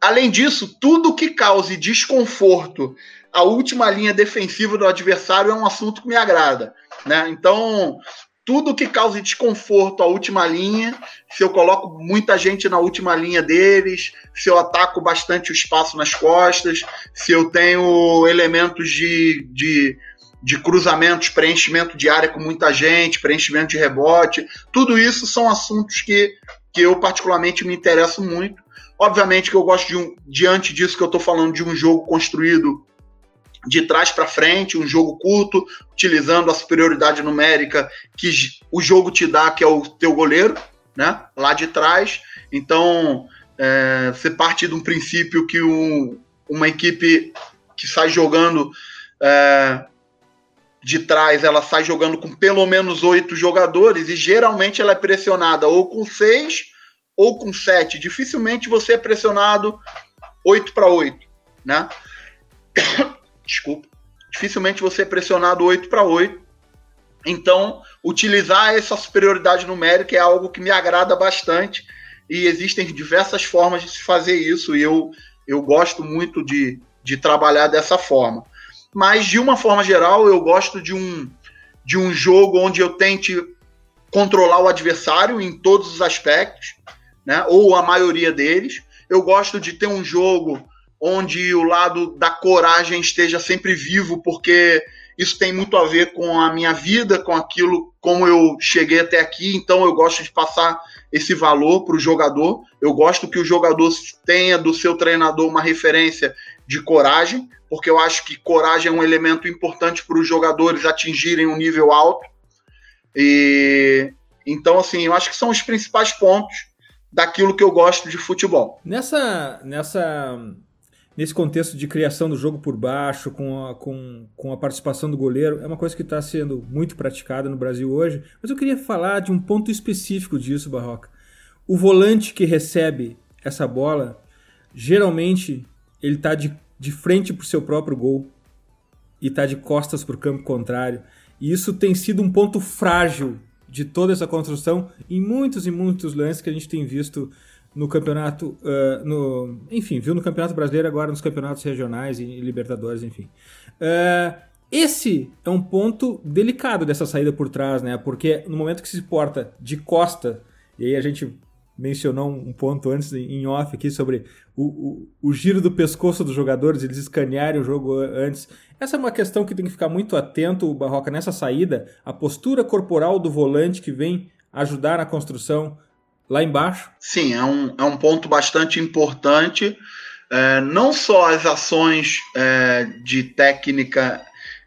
Speaker 3: Além disso, tudo que cause desconforto à última linha defensiva do adversário é um assunto que me agrada, né? Então, tudo que cause desconforto à última linha, se eu coloco muita gente na última linha deles, se eu ataco bastante o espaço nas costas, se eu tenho elementos de, de, de cruzamentos, preenchimento de área com muita gente, preenchimento de rebote, tudo isso são assuntos que, que eu particularmente me interesso muito. Obviamente que eu gosto de um, diante disso que eu estou falando de um jogo construído de trás para frente, um jogo curto, utilizando a superioridade numérica que o jogo te dá, que é o teu goleiro, né? Lá de trás. Então, é, você parte de um princípio que um, uma equipe que sai jogando é, de trás, ela sai jogando com pelo menos oito jogadores e geralmente ela é pressionada ou com seis ou com sete. Dificilmente você é pressionado oito para oito, né? Desculpa, dificilmente você é pressionado 8 para 8. Então, utilizar essa superioridade numérica é algo que me agrada bastante e existem diversas formas de se fazer isso e eu, eu gosto muito de, de trabalhar dessa forma. Mas, de uma forma geral, eu gosto de um, de um jogo onde eu tente controlar o adversário em todos os aspectos, né, ou a maioria deles. Eu gosto de ter um jogo onde o lado da coragem esteja sempre vivo, porque isso tem muito a ver com a minha vida, com aquilo, como eu cheguei até aqui. Então, eu gosto de passar esse valor para o jogador. Eu gosto que o jogador tenha do seu treinador uma referência de coragem, porque eu acho que coragem é um elemento importante para os jogadores atingirem um nível alto. E então, assim, eu acho que são os principais pontos daquilo que eu gosto de futebol.
Speaker 1: Nessa, nessa nesse contexto de criação do jogo por baixo, com a, com, com a participação do goleiro, é uma coisa que está sendo muito praticada no Brasil hoje. Mas eu queria falar de um ponto específico disso, Barroca. O volante que recebe essa bola, geralmente ele está de, de frente para o seu próprio gol e está de costas para o campo contrário. E isso tem sido um ponto frágil de toda essa construção em muitos e muitos lances que a gente tem visto no campeonato, uh, no, enfim, viu no campeonato brasileiro, agora nos campeonatos regionais e, Libertadores, enfim. Uh, esse é um ponto delicado dessa saída por trás, né? Porque no momento que se porta de costa, e aí a gente mencionou um ponto antes em off aqui sobre o, o, o, giro do pescoço dos jogadores, eles escanearem o jogo antes. Essa é uma questão que tem que ficar muito atento, o Barroca, nessa saída, a postura corporal do volante que vem ajudar na construção lá embaixo?
Speaker 3: Sim, é um, é um ponto bastante importante. É, não só as ações é, de técnica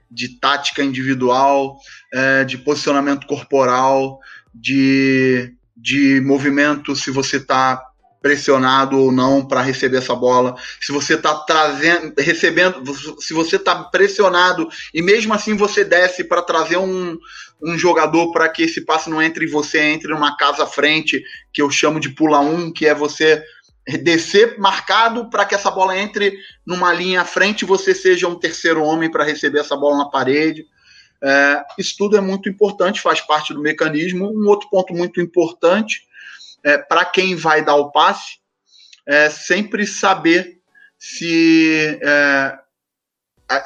Speaker 3: de tática individual, é, de posicionamento corporal, de, de movimento, se você está pressionado ou não para receber essa bola, se você está trazendo, recebendo, se você está pressionado e mesmo assim você desce para trazer um, um jogador para que esse passe não entre e você entre numa casa à frente, que eu chamo de pula um, que é você descer marcado para que essa bola entre numa linha à frente e você seja um terceiro homem para receber essa bola na parede. É, isso tudo é muito importante, faz parte do mecanismo. Um outro ponto muito importante é, para quem vai dar o passe é sempre saber se é,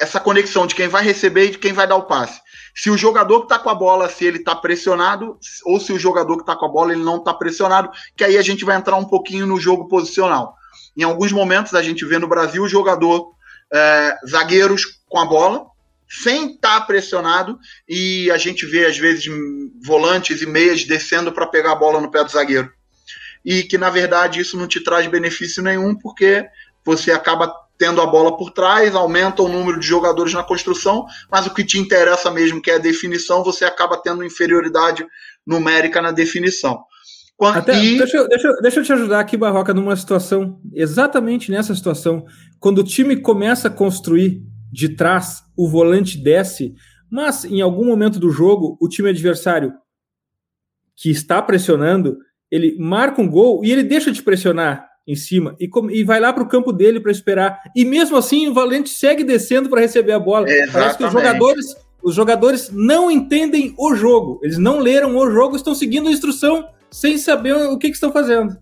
Speaker 3: essa conexão de quem vai receber e de quem vai dar o passe. Se o jogador que está com a bola, se ele está pressionado, ou se o jogador que está com a bola ele não está pressionado, que aí a gente vai entrar um pouquinho no jogo posicional. Em alguns momentos a gente vê no Brasil o jogador, é, zagueiros com a bola, sem estar tá pressionado, e a gente vê às vezes volantes e meias descendo para pegar a bola no pé do zagueiro e que na verdade isso não te traz benefício nenhum, porque você acaba tendo a bola por trás, aumenta o número de jogadores na construção, mas o que te interessa mesmo, que é a definição, você acaba tendo inferioridade numérica na definição.
Speaker 1: Quando, Até, e... deixa, eu, deixa, deixa eu te ajudar aqui, Barroca, numa situação, exatamente nessa situação. Quando o time começa a construir de trás, o volante desce, mas em algum momento do jogo, o time adversário que está pressionando ele marca um gol e ele deixa de pressionar em cima e, e vai lá para o campo dele para esperar. E mesmo assim, o Valente segue descendo para receber a bola. Exatamente. Parece que os jogadores, os jogadores não entendem o jogo. Eles não leram o jogo, estão seguindo a instrução sem saber o que, que estão fazendo.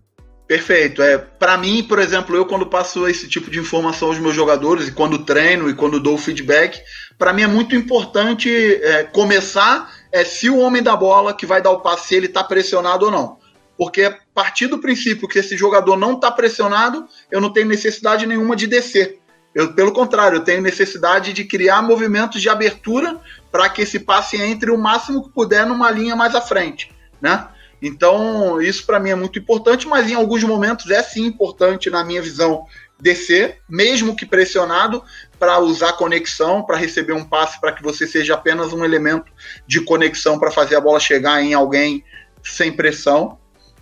Speaker 3: Perfeito. É, para mim, por exemplo, eu quando passo esse tipo de informação aos meus jogadores e quando treino e quando dou feedback, para mim é muito importante é, começar é se o homem da bola que vai dar o passe ele está pressionado ou não. Porque a partir do princípio que esse jogador não está pressionado, eu não tenho necessidade nenhuma de descer. Eu, pelo contrário, eu tenho necessidade de criar movimentos de abertura para que esse passe entre o máximo que puder numa linha mais à frente, né? Então, isso para mim é muito importante, mas em alguns momentos é sim importante, na minha visão, descer, mesmo que pressionado, para usar conexão, para receber um passe, para que você seja apenas um elemento de conexão para fazer a bola chegar em alguém sem pressão.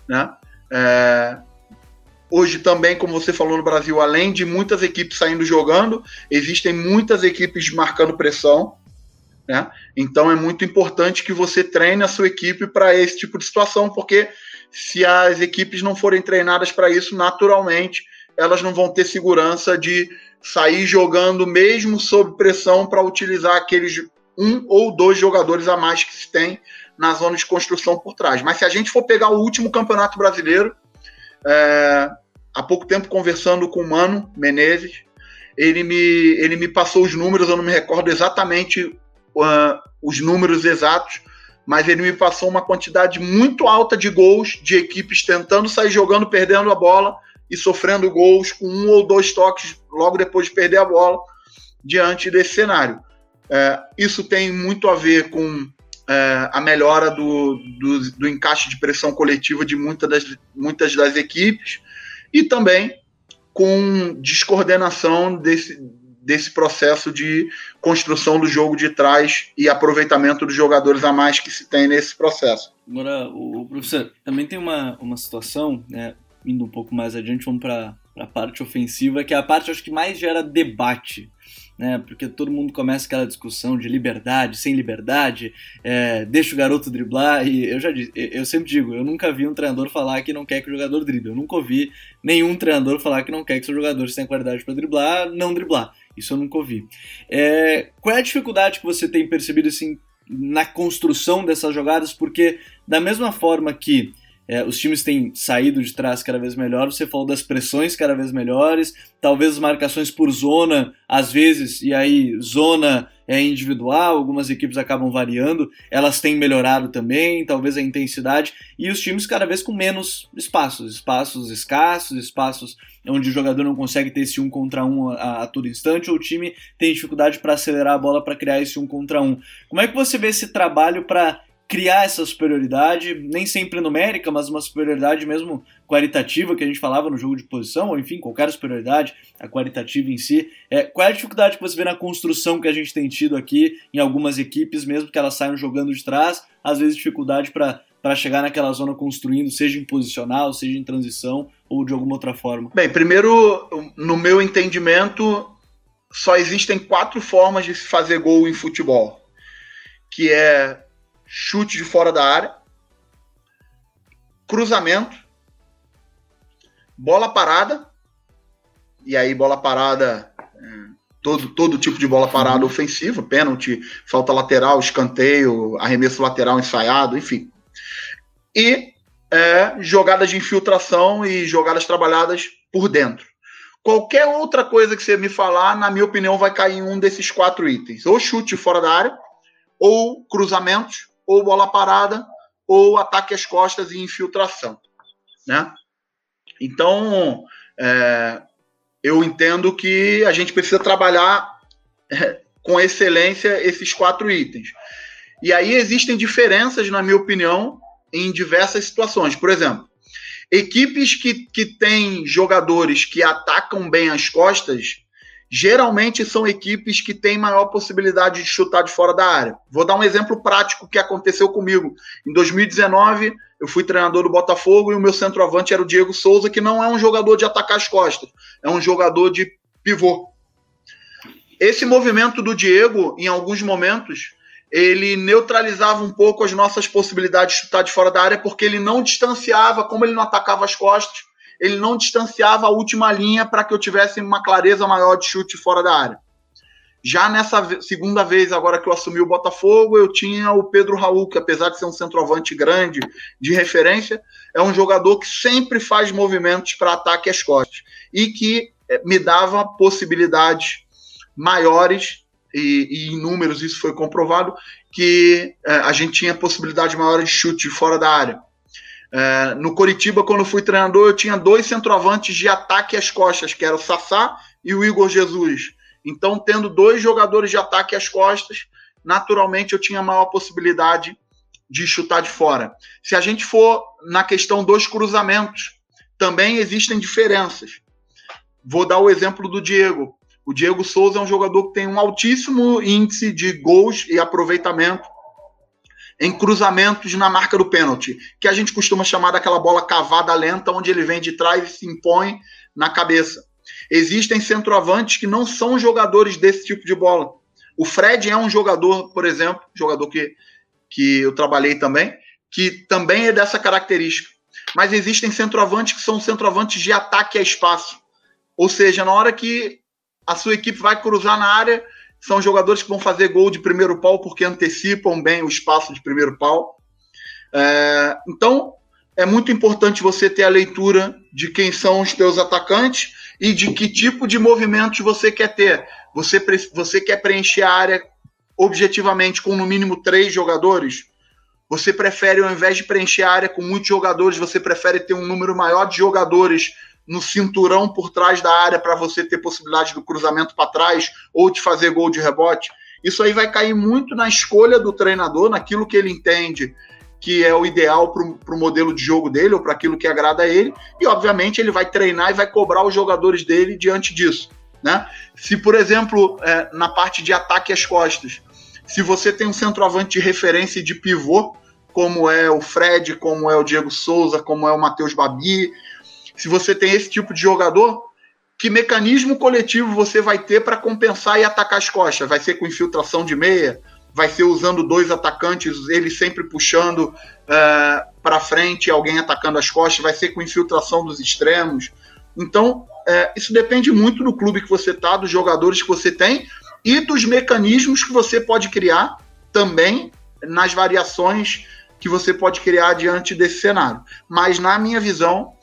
Speaker 3: Né? É, hoje também, como você falou no Brasil, além de muitas equipes saindo jogando, existem muitas equipes marcando pressão. Né? Então é muito importante que você treine a sua equipe para esse tipo de situação, porque se as equipes não forem treinadas para isso, naturalmente elas não vão ter segurança de sair jogando mesmo sob pressão para utilizar aqueles um ou dois jogadores a mais que se tem na zona de construção por trás. Mas se a gente for pegar o último campeonato brasileiro, é, há pouco tempo conversando com o Mano Menezes, ele me, ele me passou os números, eu não me recordo exatamente uh, os números exatos, mas ele me passou uma quantidade muito alta de gols de equipes tentando sair jogando, perdendo a bola e sofrendo gols com um ou dois toques logo depois de perder a bola diante desse cenário. É, isso tem muito a ver com é, a melhora do, do, do, encaixe de pressão coletiva de muita das, muitas das equipes e também com descoordenação desse, desse processo de construção do jogo de trás e aproveitamento dos jogadores a mais que se tem nesse processo.
Speaker 2: Agora, o, professor, também tem uma, uma situação, né, indo um pouco mais adiante, vamos para a parte ofensiva, que é a parte acho que mais gera debate né? Porque todo mundo começa aquela discussão de liberdade, sem liberdade, é, deixa o garoto driblar. E eu já disse, eu sempre digo, eu nunca vi um treinador falar que não quer que o jogador drible. Eu nunca ouvi nenhum treinador falar que não quer que seu jogador tenha qualidade para driblar, não driblar. Isso eu nunca ouvi. É, qual é a dificuldade que você tem percebido assim na construção dessas jogadas? Porque da mesma forma que é, os times têm saído de trás cada vez melhor. Você falou das pressões cada vez melhores, talvez as marcações por zona, às vezes, e aí zona é individual, algumas equipes acabam variando, elas têm melhorado também, talvez a intensidade, e os times cada vez com menos espaços, espaços escassos, espaços onde o jogador não consegue ter esse um contra um a, a todo instante, ou o time tem dificuldade para acelerar a bola para criar esse um contra um. Como é que você vê esse trabalho para criar essa superioridade, nem sempre numérica, mas uma superioridade mesmo qualitativa que a gente falava no jogo de posição, ou enfim, qualquer superioridade, a qualitativa em si. É, qual é a dificuldade que você vê na construção que a gente tem tido aqui em algumas equipes, mesmo que elas saiam jogando de trás, às vezes dificuldade para chegar naquela zona construindo, seja em posicional, seja em transição ou de alguma outra forma?
Speaker 3: Bem, primeiro, no meu entendimento, só existem quatro formas de se fazer gol em futebol, que é chute de fora da área, cruzamento, bola parada, e aí bola parada, é, todo, todo tipo de bola parada ofensiva, pênalti, falta lateral, escanteio, arremesso lateral ensaiado, enfim. E é, jogadas de infiltração e jogadas trabalhadas por dentro. Qualquer outra coisa que você me falar, na minha opinião, vai cair em um desses quatro itens. Ou chute fora da área, ou cruzamentos, ou bola parada, ou ataque às costas e infiltração. Né? Então, é, eu entendo que a gente precisa trabalhar é, com excelência esses quatro itens. E aí existem diferenças, na minha opinião, em diversas situações. Por exemplo, equipes que, que têm jogadores que atacam bem as costas, geralmente são equipes que têm maior possibilidade de chutar de fora da área. Vou dar um exemplo prático que aconteceu comigo. Em 2019, eu fui treinador do Botafogo e o meu centroavante era o Diego Souza, que não é um jogador de atacar as costas, é um jogador de pivô. Esse movimento do Diego, em alguns momentos, ele neutralizava um pouco as nossas possibilidades de chutar de fora da área, porque ele não distanciava, como ele não atacava as costas, ele não distanciava a última linha para que eu tivesse uma clareza maior de chute fora da área. Já nessa segunda vez, agora que eu assumi o Botafogo, eu tinha o Pedro Raul, que apesar de ser um centroavante grande, de referência, é um jogador que sempre faz movimentos para ataque às costas e que eh, me dava possibilidades maiores, e, e em números isso foi comprovado, que é, a gente tinha possibilidade maior de chute fora da área. É, no Coritiba, quando fui treinador, eu tinha dois centroavantes de ataque às costas, que era o Sassá e o Igor Jesus. Então, tendo dois jogadores de ataque às costas, naturalmente eu tinha maior possibilidade de chutar de fora. Se a gente for na questão dos cruzamentos, também existem diferenças. Vou dar o exemplo do Diego. O Diego Souza é um jogador que tem um altíssimo índice de gols e aproveitamento em cruzamentos na marca do pênalti, que a gente costuma chamar daquela bola cavada lenta, onde ele vem de trás e se impõe na cabeça. Existem centroavantes que não são jogadores desse tipo de bola. O Fred é um jogador, por exemplo, jogador que, que eu trabalhei também, que também é dessa característica. Mas existem centroavantes que são centroavantes de ataque a espaço. Ou seja, na hora que a sua equipe vai cruzar na área, são jogadores que vão fazer gol de primeiro pau porque antecipam bem o espaço de primeiro pau. É, então, é muito importante você ter a leitura de quem são os teus atacantes e de que tipo de movimentos você quer ter. Você, você quer preencher a área objetivamente com no mínimo três jogadores? Você prefere, ao invés de preencher a área com muitos jogadores, você prefere ter um número maior de jogadores no cinturão por trás da área para você ter possibilidade do cruzamento para trás ou de fazer gol de rebote. Isso aí vai cair muito na escolha do treinador, naquilo que ele entende que é o ideal para o modelo de jogo dele ou para aquilo que agrada a ele, e obviamente ele vai treinar e vai cobrar os jogadores dele diante disso. Né? Se, por exemplo, é, na parte de ataque às costas, se você tem um centroavante de referência de pivô, como é o Fred, como é o Diego Souza, como é o Matheus Babi, se você tem esse tipo de jogador, que mecanismo coletivo você vai ter para compensar e atacar as costas? Vai ser com infiltração de meia? Vai ser usando dois atacantes, ele sempre puxando uh, é, para frente, alguém atacando as costas? Vai ser com infiltração dos extremos? Então, uh, isso depende muito do clube que você está, dos jogadores que você tem e dos mecanismos que você pode criar também nas variações que você pode criar diante desse cenário. Mas, na minha visão,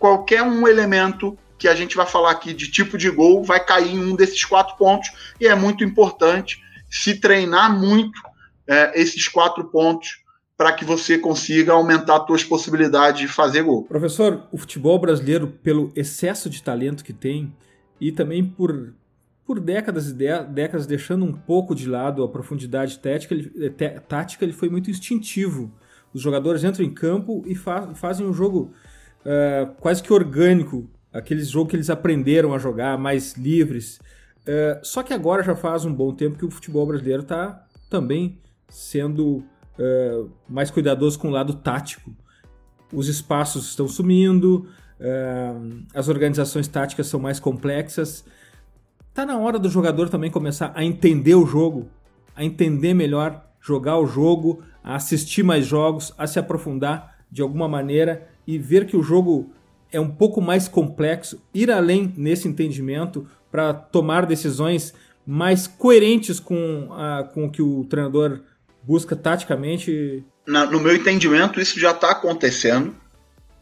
Speaker 3: qualquer um elemento que a gente vai falar aqui de tipo de gol vai cair em um desses quatro pontos e é muito importante se treinar muito é, esses quatro pontos para que você consiga aumentar as suas possibilidades de fazer gol.
Speaker 1: Professor, o futebol brasileiro, pelo excesso de talento que tem e também por, por décadas e décadas, deixando um pouco de lado a profundidade tática, ele, eh, tática, ele foi muito instintivo. Os jogadores entram em campo e fa fazem um jogo uh, quase que orgânico, aqueles jogos que eles aprenderam a jogar, mais livres. Uh, só que agora já faz um bom tempo que o futebol brasileiro está também sendo uh, mais cuidadoso com o lado tático. Os espaços estão sumindo, as organizações táticas são mais complexas Tá na hora do jogador também começar a entender o jogo, a entender melhor, jogar o jogo, a assistir mais jogos, a se aprofundar de alguma maneira e ver que o jogo é um pouco mais complexo, ir além nesse entendimento para tomar decisões mais coerentes com, a, com o que o treinador busca taticamente?
Speaker 3: Na, no meu entendimento, isso já está acontecendo,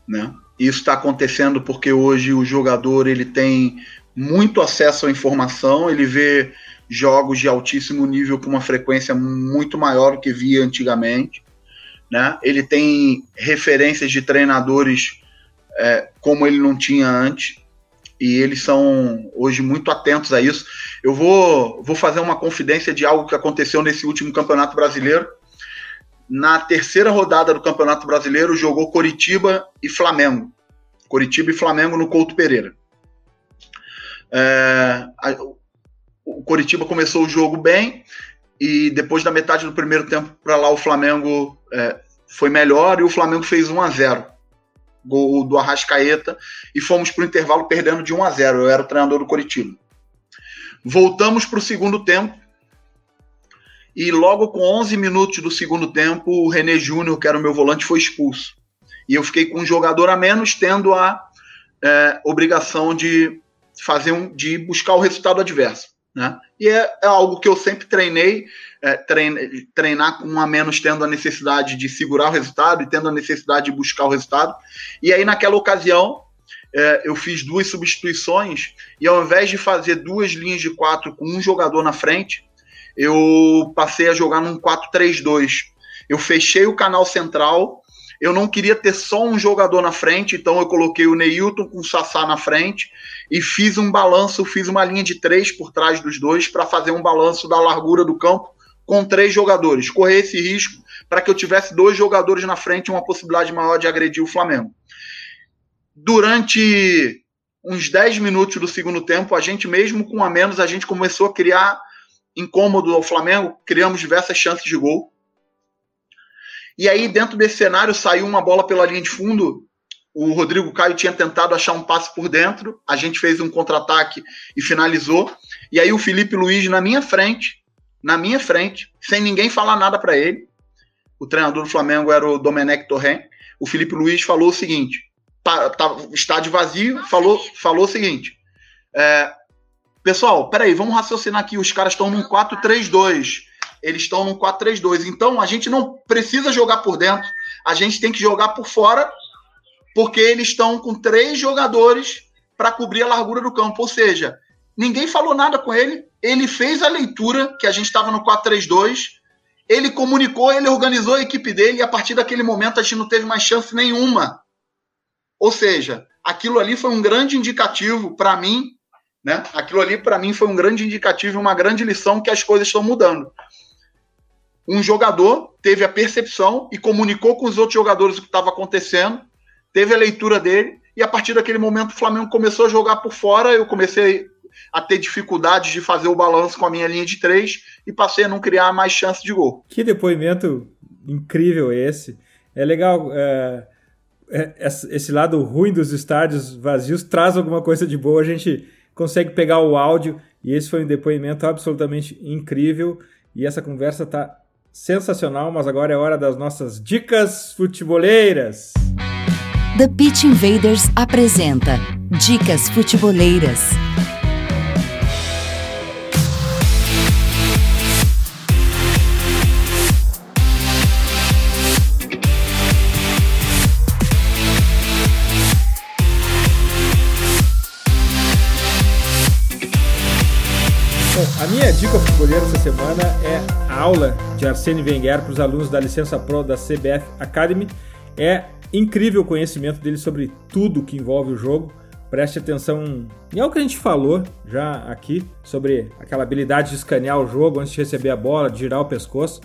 Speaker 3: né? Isso está acontecendo porque hoje o jogador ele tem muito acesso à informação, ele vê jogos de altíssimo nível com uma frequência muito maior do que via antigamente. Né? Ele tem referências de treinadores é, como ele não tinha antes, e eles são hoje muito atentos a isso. Eu vou, vou fazer uma confidência de algo que aconteceu nesse último Campeonato Brasileiro. Na terceira rodada do Campeonato Brasileiro, jogou Coritiba e Flamengo. Coritiba e Flamengo no Couto Pereira. É, a, o Coritiba começou o jogo bem e depois da metade do primeiro tempo para lá o Flamengo é, foi melhor e o Flamengo fez 1 a 0 gol do Arrascaeta e fomos para o intervalo perdendo de 1 a 0 eu era o treinador do Coritiba. Voltamos para o segundo tempo e logo com 11 minutos do segundo tempo o René Júnior que era o meu volante foi expulso. E eu fiquei com um jogador a menos tendo a é, obrigação de fazer um, de buscar o resultado adverso. Né? E é, é algo que eu sempre treinei, é, treine, treinar com um a menos, tendo a necessidade de segurar o resultado e tendo a necessidade de buscar o resultado. E aí, naquela ocasião, é, eu fiz duas substituições e ao invés de fazer duas linhas de quatro com um jogador na frente, eu passei a jogar num 4-3-2. Eu fechei o canal central eu não queria ter só um jogador na frente, então eu coloquei o Neilton com o Sassá na frente e fiz um balanço, fiz uma linha de três por trás dos dois para fazer um balanço da largura do campo com três jogadores. Correr esse risco para que eu tivesse dois jogadores na frente uma possibilidade maior de agredir o Flamengo. Durante uns 10 minutos do segundo tempo, a gente mesmo com a menos, a gente começou a criar incômodo ao Flamengo, criamos diversas chances de gol. E aí, dentro desse cenário, saiu uma bola pela linha de fundo. O Rodrigo Caio tinha tentado achar um passe por dentro. A gente fez um contra-ataque e finalizou. E aí, o Felipe Luiz na minha frente, na minha frente, sem ninguém falar nada para ele. O treinador do Flamengo era o Domenech Torren. O Felipe Luiz falou o seguinte: tá, tá, estádio vazio, falou, falou o seguinte. É, pessoal, peraí, vamos raciocinar aqui. Os caras estão num 4-3-2 eles estão no 4-3-2. Então a gente não precisa jogar por dentro, a gente tem que jogar por fora, porque eles estão com três jogadores para cobrir a largura do campo. Ou seja, ninguém falou nada com ele, ele fez a leitura que a gente estava no 4-3-2, ele comunicou, ele organizou a equipe dele e a partir daquele momento a gente não teve mais chance nenhuma. Ou seja, aquilo ali foi um grande indicativo para mim, né? Aquilo ali para mim foi um grande indicativo, uma grande lição que as coisas estão mudando um jogador teve a percepção e comunicou com os outros jogadores o que estava acontecendo, teve a leitura dele, e a partir daquele momento o Flamengo começou a jogar por fora, eu comecei a ter dificuldades de fazer o balanço com a minha linha de três e passei a não criar mais chance de gol.
Speaker 1: Que depoimento incrível esse. É legal. É, é, esse lado ruim dos estádios vazios traz alguma coisa de boa. A gente consegue pegar o áudio e esse foi um depoimento absolutamente incrível. E essa conversa está sensacional, mas agora é hora das nossas dicas futeboleiras.
Speaker 4: The Pitch Invaders apresenta Dicas Futeboleiras.
Speaker 1: A minha dica futeboleira essa semana é aula de Arsene Wenger para os alunos da licença Pro da CBF Academy. É incrível o conhecimento dele sobre tudo que envolve o jogo. preste atenção em algo que a gente falou já aqui sobre aquela habilidade de escanear o jogo antes de receber a bola, de girar o pescoço.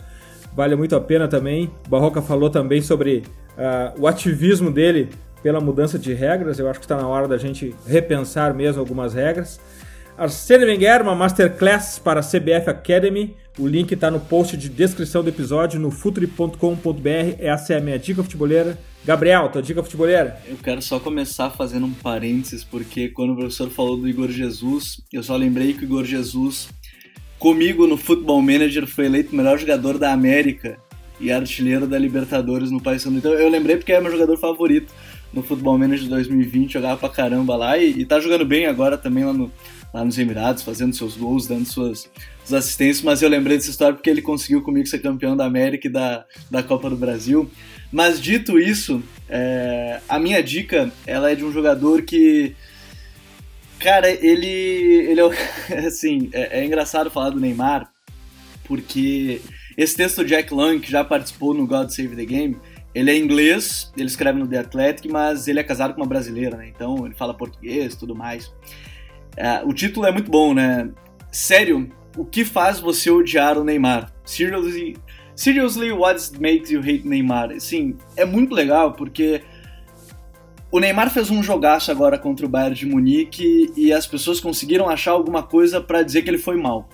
Speaker 1: Vale muito a pena também. O Barroca falou também sobre uh, o ativismo dele pela mudança de regras. Eu acho que está na hora da gente repensar mesmo algumas regras. Arsene Wenger, uma masterclass para a CBF Academy. O link está no post de descrição do episódio no futuri.com.br. Essa é a minha dica futebolera. Gabriel, tua dica futebolera?
Speaker 2: Eu quero só começar fazendo um parênteses, porque quando o professor falou do Igor Jesus, eu só lembrei que o Igor Jesus, comigo no Football Manager, foi eleito melhor jogador da América e artilheiro da Libertadores no Paysandu. Então eu lembrei porque é meu jogador favorito no Football Manager 2020, jogava pra caramba lá e, e tá jogando bem agora também lá no, lá nos Emirados, fazendo seus gols, dando suas, suas assistências, mas eu lembrei dessa história porque ele conseguiu comigo ser campeão da América e da, da Copa do Brasil. Mas dito isso, é, a minha dica ela é de um jogador que. Cara, ele. ele é, assim, é, é engraçado falar do Neymar, porque esse texto do Jack Lang, que já participou no God Save the Game, ele é inglês, ele escreve no The Athletic, mas ele é casado com uma brasileira, né? Então ele fala português tudo mais. É, o título é muito bom, né? Sério, o que faz você odiar o Neymar? Seriously, seriously, what makes you hate Neymar? Sim, é muito legal porque o Neymar fez um jogaço agora contra o Bayern de Munique e as pessoas conseguiram achar alguma coisa para dizer que ele foi mal.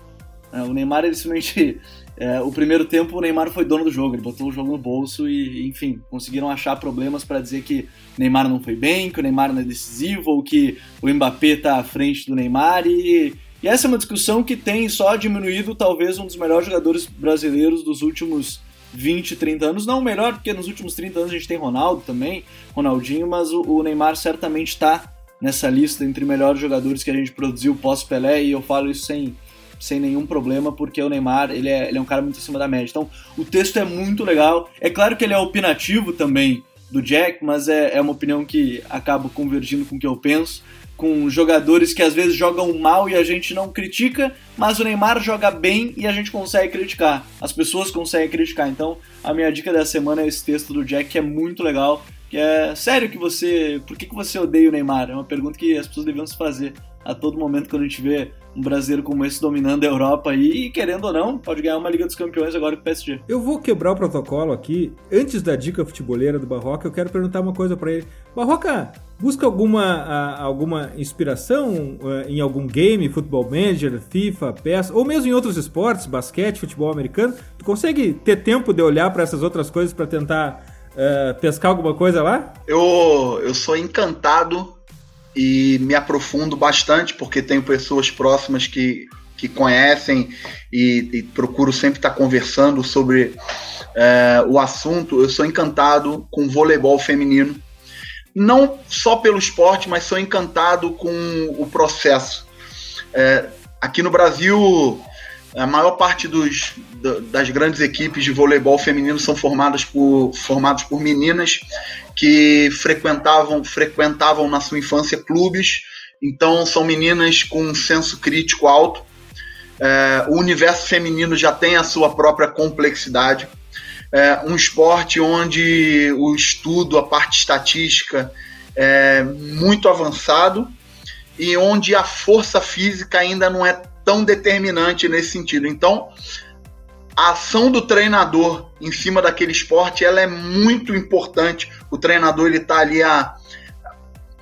Speaker 2: É, o Neymar, ele simplesmente. É, o primeiro tempo, o Neymar foi dono do jogo, ele botou o jogo no bolso e, enfim, conseguiram achar problemas para dizer que Neymar não foi bem, que o Neymar não é decisivo, ou que o Mbappé tá à frente do Neymar. E, e essa é uma discussão que tem só diminuído talvez um dos melhores jogadores brasileiros dos últimos 20, 30 anos. Não o melhor, porque nos últimos 30 anos a gente tem Ronaldo também, Ronaldinho, mas o, o Neymar certamente está nessa lista entre melhores jogadores que a gente produziu pós-Pelé, e eu falo isso sem sem nenhum problema, porque o Neymar ele é, ele é um cara muito acima da média. Então, o texto é muito legal. É claro que ele é opinativo também do Jack, mas é, é uma opinião que acaba convergindo com o que eu penso. Com jogadores que às vezes jogam mal e a gente não critica, mas o Neymar joga bem e a gente consegue criticar. As pessoas conseguem criticar. Então, a minha dica da semana é esse texto do Jack, que é muito legal. Que é sério que você. Por que, que você odeia o Neymar? É uma pergunta que as pessoas deviam se fazer a todo momento quando a gente vê um brasileiro como esse dominando a Europa aí, e querendo ou não, pode ganhar uma Liga dos Campeões agora com o PSG.
Speaker 1: Eu vou quebrar o protocolo aqui. Antes da dica futeboleira do Barroca, eu quero perguntar uma coisa para ele. Barroca, busca alguma, alguma inspiração em algum game, futebol manager, FIFA, PES, ou mesmo em outros esportes, basquete, futebol americano? Tu consegue ter tempo de olhar para essas outras coisas para tentar uh, pescar alguma coisa lá?
Speaker 3: Eu, eu sou encantado e me aprofundo bastante porque tenho pessoas próximas que, que conhecem e, e procuro sempre estar conversando sobre é, o assunto. Eu sou encantado com voleibol feminino, não só pelo esporte, mas sou encantado com o processo. É, aqui no Brasil, a maior parte dos, das grandes equipes de voleibol feminino são formadas por, formadas por meninas que frequentavam, frequentavam na sua infância clubes, então são meninas com um senso crítico alto. É, o universo feminino já tem a sua própria complexidade. É um esporte onde o estudo, a parte estatística é muito avançado e onde a força física ainda não é tão determinante nesse sentido. Então, a ação do treinador em cima daquele esporte ela é muito importante. O treinador ele está ali a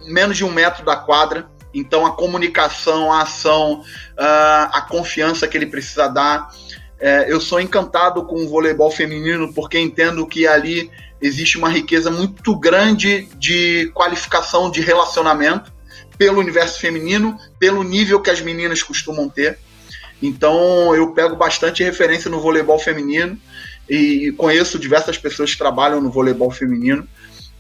Speaker 3: menos de um metro da quadra, então a comunicação, a ação, a confiança que ele precisa dar. É, eu sou encantado com o voleibol feminino porque entendo que ali existe uma riqueza muito grande de qualificação de relacionamento pelo universo feminino, pelo nível que as meninas costumam ter. Então eu pego bastante referência no voleibol feminino e conheço diversas pessoas que trabalham no voleibol feminino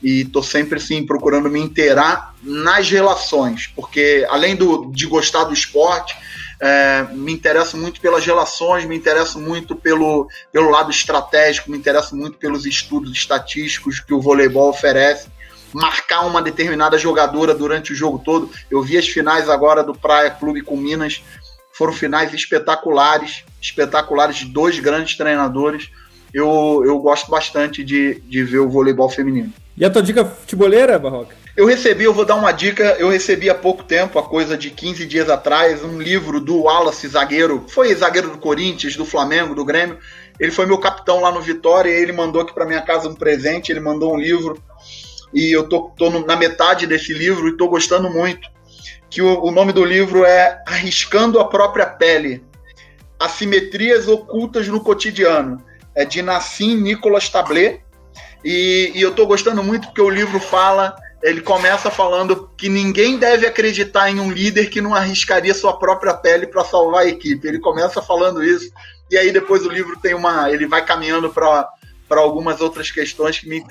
Speaker 3: e estou sempre assim procurando me inteirar nas relações, porque além do, de gostar do esporte, é, me interesso muito pelas relações, me interesso muito pelo, pelo lado estratégico, me interesso muito pelos estudos estatísticos que o voleibol oferece marcar uma determinada jogadora durante o jogo todo. Eu vi as finais agora do Praia Clube com Minas, foram finais espetaculares, espetaculares de dois grandes treinadores. Eu, eu gosto bastante de, de ver o voleibol feminino.
Speaker 1: E a tua dica futeboleira, Barroca?
Speaker 3: Eu recebi, eu vou dar uma dica, eu recebi há pouco tempo, a coisa de 15 dias atrás, um livro do Wallace, zagueiro, foi zagueiro do Corinthians, do Flamengo, do Grêmio. Ele foi meu capitão lá no Vitória e ele mandou aqui para minha casa um presente, ele mandou um livro e eu tô, tô na metade desse livro e tô gostando muito. Que o, o nome do livro é Arriscando a Própria Pele, Assimetrias Ocultas no Cotidiano. É de Nassim Nicolas Tablet e, e eu tô gostando muito porque o livro fala ele começa falando que ninguém deve acreditar em um líder que não arriscaria sua própria pele para salvar a equipe. Ele começa falando isso e aí depois o livro tem uma, ele vai caminhando para para algumas outras questões que me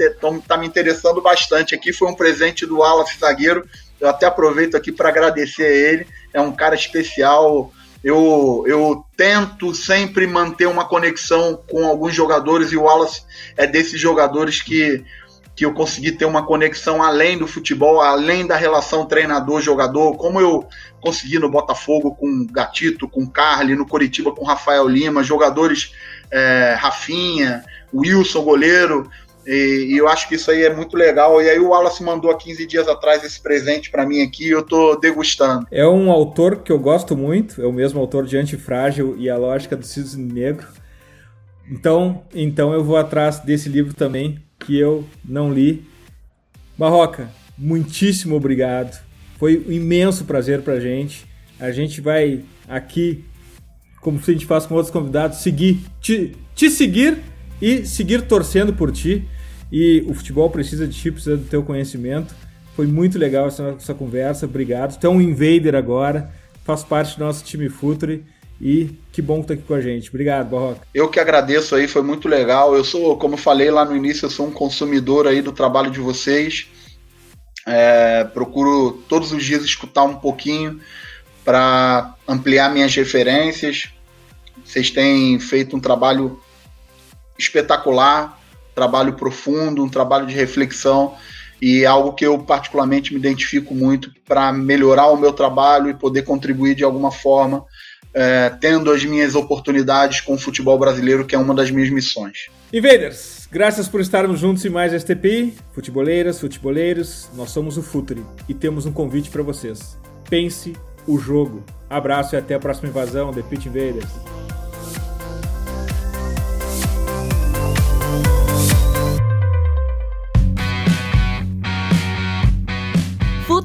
Speaker 3: tá me interessando bastante aqui. Foi um presente do Wallace Zagueiro. Eu até aproveito aqui para agradecer a ele. É um cara especial. Eu, eu tento sempre manter uma conexão com alguns jogadores e o Wallace é desses jogadores que que eu consegui ter uma conexão além do futebol, além da relação treinador-jogador, como eu consegui no Botafogo com Gatito, com Carly, no Coritiba com Rafael Lima, jogadores é, Rafinha, Wilson, goleiro, e, e, eu acho que isso aí é muito legal. E aí o Wallace mandou há 15 dias atrás esse presente para mim aqui eu tô degustando.
Speaker 1: É um autor que eu gosto muito, é o mesmo autor de Antifrágil e a Lógica do Cisne Negro. Então, então eu vou atrás desse livro também, que eu não li. Barroca, muitíssimo obrigado. Foi um imenso prazer pra gente. A gente vai aqui, como a gente faz com outros convidados, seguir, te, te seguir e seguir torcendo por ti. E o futebol precisa de ti, precisa do teu conhecimento. Foi muito legal essa nossa conversa, obrigado. Tu é um invader agora, faz parte do nosso time Futuri. E que bom que tá aqui com a gente. Obrigado, Barroca.
Speaker 3: Eu que agradeço aí, foi muito legal. Eu sou, como falei lá no início, eu sou um consumidor aí do trabalho de vocês. É, procuro todos os dias escutar um pouquinho para ampliar minhas referências. Vocês têm feito um trabalho espetacular, trabalho profundo, um trabalho de reflexão e é algo que eu particularmente me identifico muito para melhorar o meu trabalho e poder contribuir de alguma forma é, tendo as minhas oportunidades com o futebol brasileiro, que é uma das minhas missões.
Speaker 1: Invaders, graças por estarmos juntos em mais STPI. Futeboleiras, futeboleiros, nós somos o Futuri e temos um convite para vocês. Pense o jogo. Abraço e até a próxima invasão, The Pit Invaders.